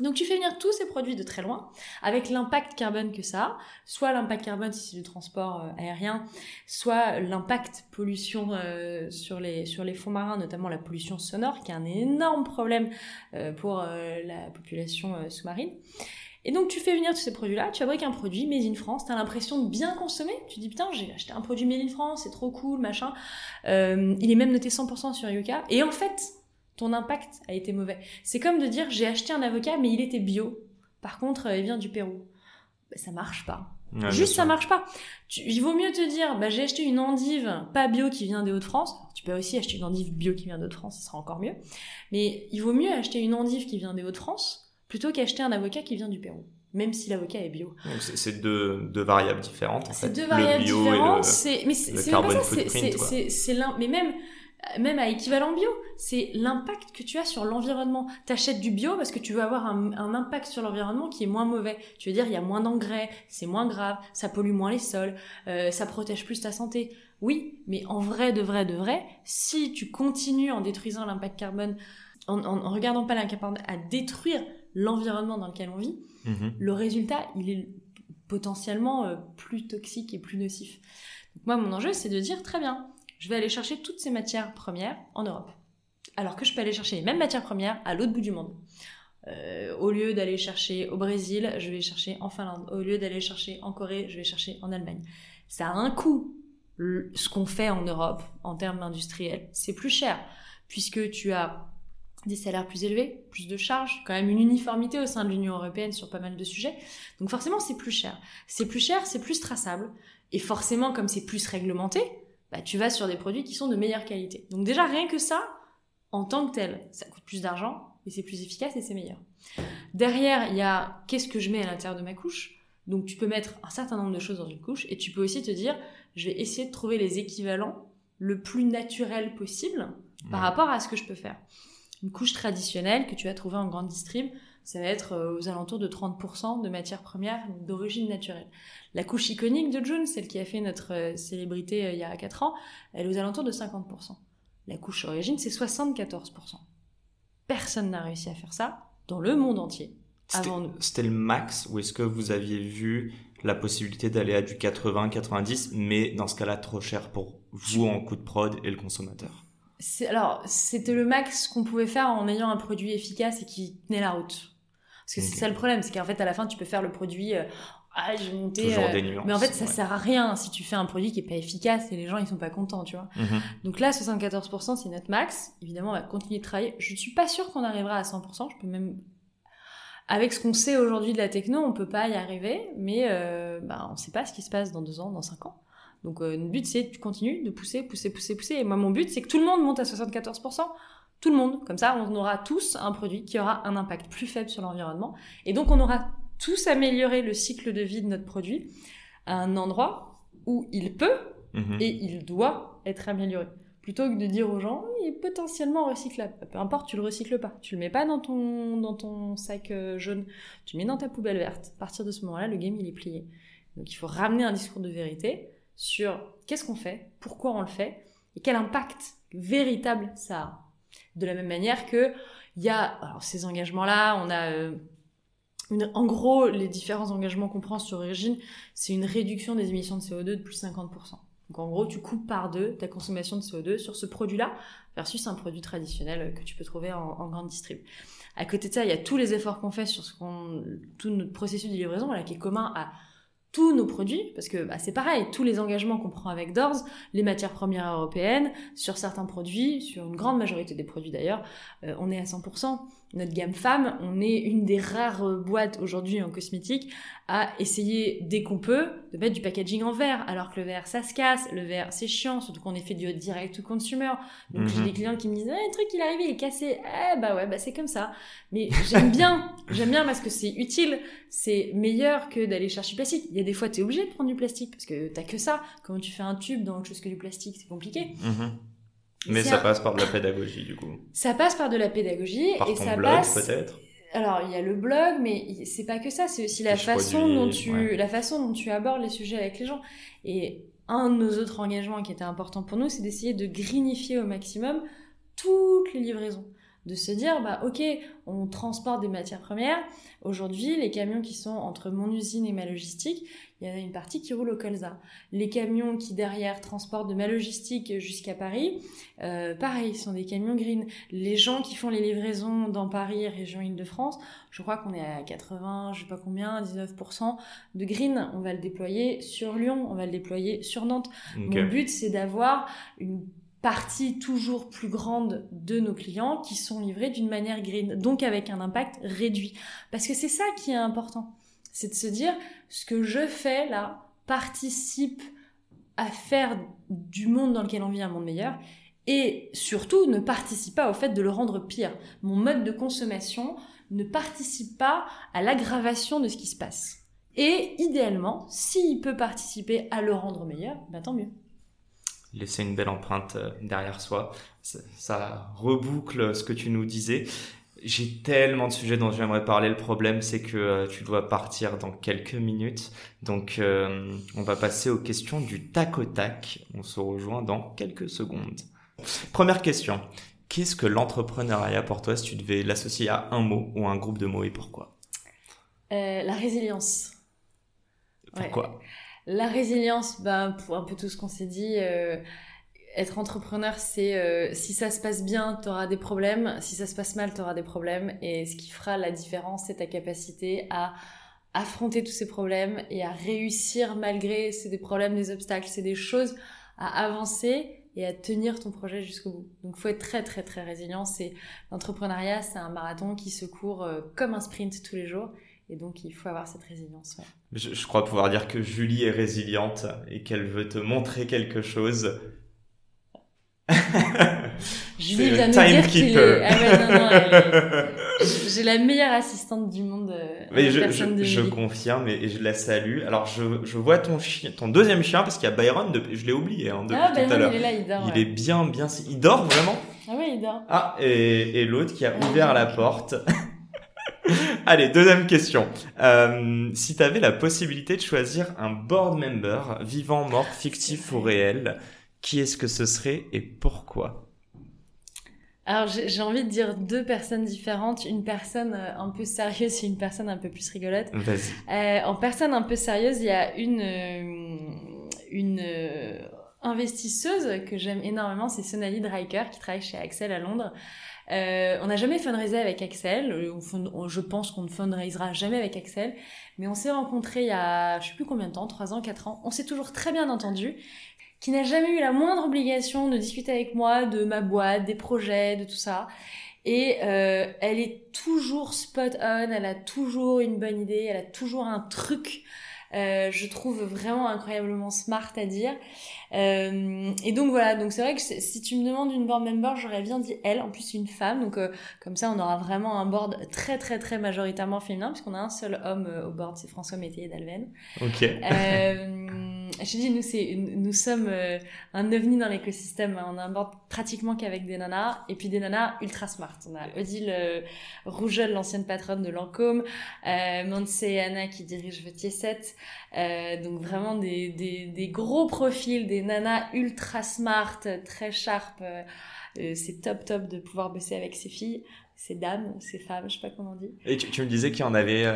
Donc tu fais venir tous ces produits de très loin, avec l'impact carbone que ça a, soit l'impact carbone si c'est du transport euh, aérien, soit l'impact pollution euh, sur, les, sur les fonds marins, notamment la pollution sonore, qui est un énorme problème euh, pour la population sous-marine. Et donc tu fais venir tous ces produits-là, tu fabriques un produit made in France, tu as l'impression de bien consommer, tu dis putain j'ai acheté un produit made in France, c'est trop cool, machin. il est même noté 100% sur Yuka. Et en fait, ton impact a été mauvais. C'est comme de dire j'ai acheté un avocat mais il était bio. Par contre, euh, il vient du Pérou. Bah, ça marche pas. Juste ça marche pas. il vaut mieux te dire bah, j'ai acheté une endive pas bio qui vient des Hauts-de-France. Tu peux aussi acheter une endive bio qui vient des Hauts-de-France, ce sera encore mieux. Mais il vaut mieux acheter une endive qui vient des Hauts-de-France plutôt qu'acheter un avocat qui vient du Pérou même si l'avocat est bio. C'est deux, deux, variables différentes. C'est deux variables différentes. mais c'est pas ça. C'est l'un. Mais même même à équivalent bio, c'est l'impact que tu as sur l'environnement. T'achètes du bio parce que tu veux avoir un, impact sur l'environnement qui est moins mauvais. Tu veux dire, il y a moins d'engrais, c'est moins grave, ça pollue moins les sols, euh, ça protège plus ta santé. Oui, mais en vrai, de vrai, de vrai, si tu continues en détruisant l'impact carbone, en, en, regardant pas l'impact carbone, à détruire l'environnement dans lequel on vit, mm-hmm. le résultat, il est potentiellement euh, plus toxique et plus nocif. Donc moi, mon enjeu, c'est de dire, très bien, je vais aller chercher toutes ces matières premières en Europe. Alors que je peux aller chercher les mêmes matières premières à l'autre bout du monde. Euh, au lieu d'aller chercher au Brésil, je vais chercher en Finlande. Au lieu d'aller chercher en Corée, je vais chercher en Allemagne. Ça a un coût. Ce qu'on fait en Europe en termes industriels, c'est plus cher puisque tu as des salaires plus élevés, plus de charges, quand même une uniformité au sein de l'Union européenne sur pas mal de sujets. Donc forcément, c'est plus cher. C'est plus cher, c'est plus traçable. Et forcément, comme c'est plus réglementé, bah, tu vas sur des produits qui sont de meilleure qualité. Donc déjà, rien que ça, en tant que tel, ça coûte plus d'argent, mais c'est plus efficace et c'est meilleur. Derrière, il y a qu'est-ce que je mets à l'intérieur de ma couche. Donc tu peux mettre un certain nombre de choses dans une couche et tu peux aussi te dire, je vais essayer de trouver les équivalents le plus naturel possible par rapport à ce que je peux faire. Une couche traditionnelle que tu vas trouver en grande distrib, ça va être euh, aux alentours de 30% de matières premières d'origine naturelle. La couche iconique de June, celle qui a fait notre euh, célébrité euh, il y a 4 ans, elle est aux alentours de 50%. La couche origine, c'est 74%. Personne n'a réussi à faire ça dans le monde entier avant nous. C'était le max ou est-ce que vous aviez vu la possibilité d'aller à du 80-90, mais dans ce cas-là trop cher pour vous en coût de prod et le consommateur? Alors, c'était le max qu'on pouvait faire en ayant un produit efficace et qui tenait la route. Parce que c'est ça le problème, c'est qu'en fait, à la fin, tu peux faire le produit. Euh, ah, j'ai monté. Euh, des nuances, mais en fait, ça sert à rien si tu fais un produit qui est pas efficace et les gens ils sont pas contents, tu vois. Mhm. Donc là, 74%, c'est notre max. Évidemment, on va continuer de travailler. Je ne suis pas sûre qu'on arrivera à 100%. Je peux même. Avec ce qu'on sait aujourd'hui de la techno, on peut pas y arriver, mais euh, bah, on sait pas ce qui se passe dans deux ans, dans cinq ans. Donc le but c'est tu continues de pousser, pousser, pousser, pousser. Et moi mon but c'est que tout le monde monte à 74%. Tout le monde. Comme ça on aura tous un produit qui aura un impact plus faible sur l'environnement. Et donc on aura tous amélioré le cycle de vie de notre produit à un endroit où il peut mhm. et il doit être amélioré. plutôt que de dire aux gens il est potentiellement recyclable. Peu importe, tu le recycles pas. Tu le mets pas dans ton, dans ton sac euh, jaune, tu le mets dans ta poubelle verte. À partir de ce moment-là, le game il est plié. Donc il faut ramener un discours de vérité sur qu'est-ce qu'on fait, pourquoi on le fait et quel impact véritable ça a. De la même manière que il y a ces engagements-là, on a euh, en gros les différents engagements qu'on prend sur Origine, c'est une réduction des émissions de CO2 de plus de 50%. Donc en gros, tu coupes par deux ta consommation de CO2 sur ce produit-là versus un produit traditionnel que tu peux trouver en, grande distrib. À côté de ça, il y a tous les efforts qu'on fait sur tout notre processus de livraison, qui est commun à tous nos produits, parce que bah, c'est pareil, tous les engagements qu'on prend avec Doors, les matières premières européennes, sur certains produits, sur une grande majorité des produits d'ailleurs, euh, on est à 100% notre gamme femme, on est une des rares boîtes aujourd'hui en cosmétique à essayer dès qu'on peut de mettre du packaging en verre, alors que le verre ça se casse, le verre c'est chiant, surtout qu'on est fait du direct to consumer. Donc j'ai mhm. des clients qui me disent ah, le truc il est arrivé, il est cassé. Eh bah ouais, bah c'est comme ça. Mais j'aime bien, j'aime bien parce que c'est utile, c'est meilleur que d'aller chercher du plastique. Il y a des fois tu es obligé de prendre du plastique parce que t'as que ça. Quand tu fais un tube dans autre chose que du plastique, c'est compliqué. Mhm. Mais ça passe par de la pédagogie, du coup. Ça passe par de la pédagogie. Par et ton ça blog, passe... peut-être? Alors, il y a le blog, mais c'est pas que ça, c'est aussi la façon, dont tu, la façon dont tu abordes les sujets avec les gens. Et un de nos autres engagements qui était important pour nous, c'est d'essayer de greenifier au maximum toutes les livraisons de se dire bah ok on transporte des matières premières. Aujourd'hui les camions qui sont entre mon usine et ma logistique il y en a une partie qui roule au colza. Les camions qui derrière transportent de ma logistique jusqu'à Paris euh, pareil ce sont des camions green. Les gens qui font les livraisons dans Paris région Île-de-France je crois qu'on est à 80 je sais pas combien 19% de green. On va le déployer sur Lyon on va le déployer sur Nantes. Mon but c'est d'avoir une partie toujours plus grande de nos clients qui sont livrés d'une manière green, donc avec un impact réduit. Parce que c'est ça qui est important, c'est de se dire ce que je fais là participe à faire du monde dans lequel on vit un monde meilleur et surtout ne participe pas au fait de le rendre pire. Mon mode de consommation ne participe pas à l'aggravation de ce qui se passe. Et idéalement, s'il peut participer à le rendre meilleur, ben tant mieux laisser une belle empreinte euh, derrière soi. Ça, reboucle ce que tu nous disais. J'ai tellement de sujets dont j'aimerais parler. Le problème, c'est que euh, tu dois partir dans quelques minutes. Donc, euh, on va passer aux questions du tac au tac. On se rejoint dans quelques secondes. Première question. Qu'est-ce que l'entrepreneuriat pour toi si tu devais l'associer à un mot ou un groupe de mots et pourquoi? La résilience. Pourquoi? La résilience, ben, pour un peu tout ce qu'on s'est dit, euh, être entrepreneur, c'est euh, si ça se passe bien, tu auras des problèmes, si ça se passe mal, tu auras des problèmes. Et ce qui fera la différence, c'est ta capacité à affronter tous ces problèmes et à réussir malgré c'est des problèmes, des obstacles, c'est des choses à avancer et à tenir ton projet jusqu'au bout. Donc faut être très très très résilient. C'est l'entrepreneuriat, c'est un marathon qui se court euh, comme un sprint tous les jours. Et donc, il faut avoir cette résilience. Je, crois pouvoir dire que Julie est résiliente et qu'elle veut te montrer quelque chose. Julie vient de dire qu'il est... Ah ouais, non, non, J'ai la meilleure assistante du monde. Euh, mais je, je, je, confirme et, je la salue. Alors, je, je vois ton chien, ton deuxième chien, parce qu'il y a Byron, je l'ai oublié hein, depuis ah, tout à l'heure. Il est là, il dort. Il est bien, bien... Il dort vraiment? Ah ouais, il dort. Ah, et, et l'autre qui a ouvert la porte. Allez, deuxième question. Euh, si tu avais la possibilité de choisir un board member, vivant, mort, fictif ou réel, qui est-ce que ce serait et pourquoi? Alors j'ai envie de dire deux personnes différentes, une personne euh, un peu sérieuse et une personne un peu plus rigolote. Euh, en personne un peu sérieuse, il y a une une investisseuse que j'aime énormément, c'est Sonali Dreiker qui travaille chez Axel à Londres. Euh, on n'a jamais fundraisé avec Axel. Euh, je pense qu'on ne fundraisera jamais avec Axel. Mais on s'est rencontrés il y a, je sais plus combien de temps, 3 ans, 4 ans. On s'est toujours très bien entendu. Qui n'a jamais eu la moindre obligation de discuter avec moi de ma boîte, des projets, de tout ça. Et euh, elle est toujours spot on, elle a toujours une bonne idée, elle a toujours un truc euh, je trouve vraiment incroyablement smart à dire. Euh, et donc voilà, donc c'est vrai que si tu me demandes une board member, j'aurais bien dit elle, en plus une femme, donc euh, comme ça on aura vraiment un board très très très majoritairement féminin, puisqu'on a un seul homme au board, c'est François Métayer d'Alven. Ok. Je te dis, nous, c'est, nous sommes euh, un ovni dans l'écosystème. On aborde pratiquement qu'avec des nanas, et puis des nanas ultra smart. On a Odile euh, Rougeol, l'ancienne patronne de Lancôme, euh, Anna qui dirigent Vetier 7. Euh, donc vraiment des, des, des, gros profils, des nanas ultra smart, très sharp. Euh, euh, c'est top top de pouvoir bosser avec ces filles, ces dames, ces femmes, je sais pas comment on dit. Et tu, tu me disais qu'il y en avait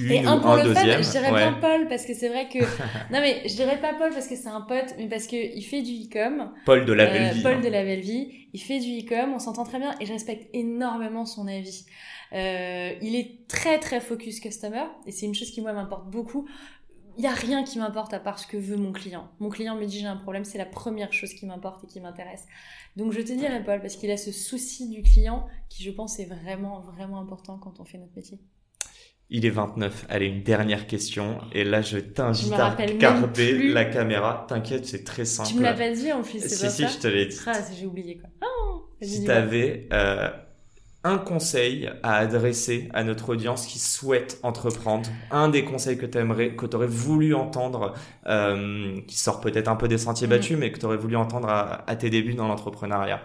une et un ou pour un le deuxième. fun, je dirais ouais. bien Paul parce que c'est vrai que non mais je dirais pas Paul parce que c'est un pote mais parce que il fait du e-com. Paul de la Euh, belle vie. Paul hein. de la belle vie, il fait du e-com, on s'entend très bien et je respecte énormément son avis. Euh, il est très très focus customer et c'est une chose qui moi m'importe beaucoup. Il y a rien qui m'importe à part ce que veut mon client. Mon client me dit j'ai un problème, c'est la première chose qui m'importe et qui m'intéresse. Donc je te dirais Paul parce qu'il a ce souci du client qui je pense est vraiment vraiment important quand on fait notre métier. Il est 29. Allez, une dernière question. Et là, je t'invite à regarder la caméra. T'inquiète, c'est très simple. Tu me l'as pas dit en plus, c'est Si, pas si, ça je te l'ai dit. Ah, j'ai oublié quoi. Oh, vas-y, Si t'avais euh, un conseil à adresser à notre audience qui souhaite entreprendre, un des conseils que t'aimerais, que t'aurais voulu entendre, euh, qui sort peut-être un peu des sentiers Mm. battus, mais que t'aurais voulu entendre à, à tes débuts dans l'entrepreneuriat,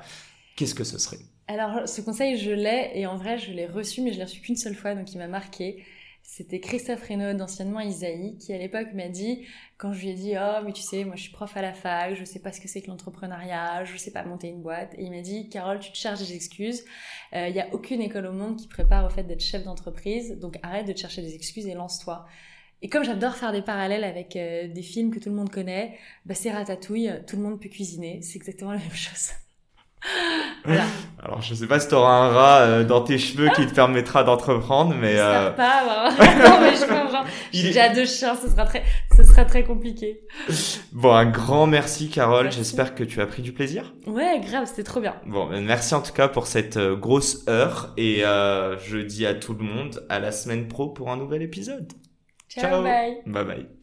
qu'est-ce que ce serait? Alors, ce conseil, je l'ai, et en vrai, je l'ai reçu, mais je l'ai reçu qu'une seule fois, donc il m'a marqué. C'était Christophe Reynaud, d'anciennement Isaïe, qui à l'époque m'a dit, quand je lui ai dit, oh, mais tu sais, moi je suis prof à la fac, je sais pas ce que c'est que l'entrepreneuriat, je sais pas monter une boîte. Et il m'a dit, Carole, tu te cherches des excuses. Il y a aucune école au monde qui prépare au fait d'être chef d'entreprise, donc arrête de te chercher des excuses et lance-toi. Et comme j'adore faire des parallèles avec euh, des films que tout le monde connaît, bah c'est Ratatouille, tout le monde peut cuisiner, c'est exactement la même chose. voilà. Alors, je sais pas si t'auras un rat euh, dans tes cheveux qui te permettra d'entreprendre, mais euh, pas, vraiment. non, mais je genre, Il j'ai déjà deux chiens, ce sera très, ce sera très compliqué. bon, un grand merci, Carole. J'espère que tu as pris du plaisir. Ouais, grave, c'était trop bien. Bon, ben, merci en tout cas pour cette euh, grosse heure et euh, je dis à tout le monde à la semaine pro pour un nouvel épisode. Ciao, Ciao. bye. Bye bye.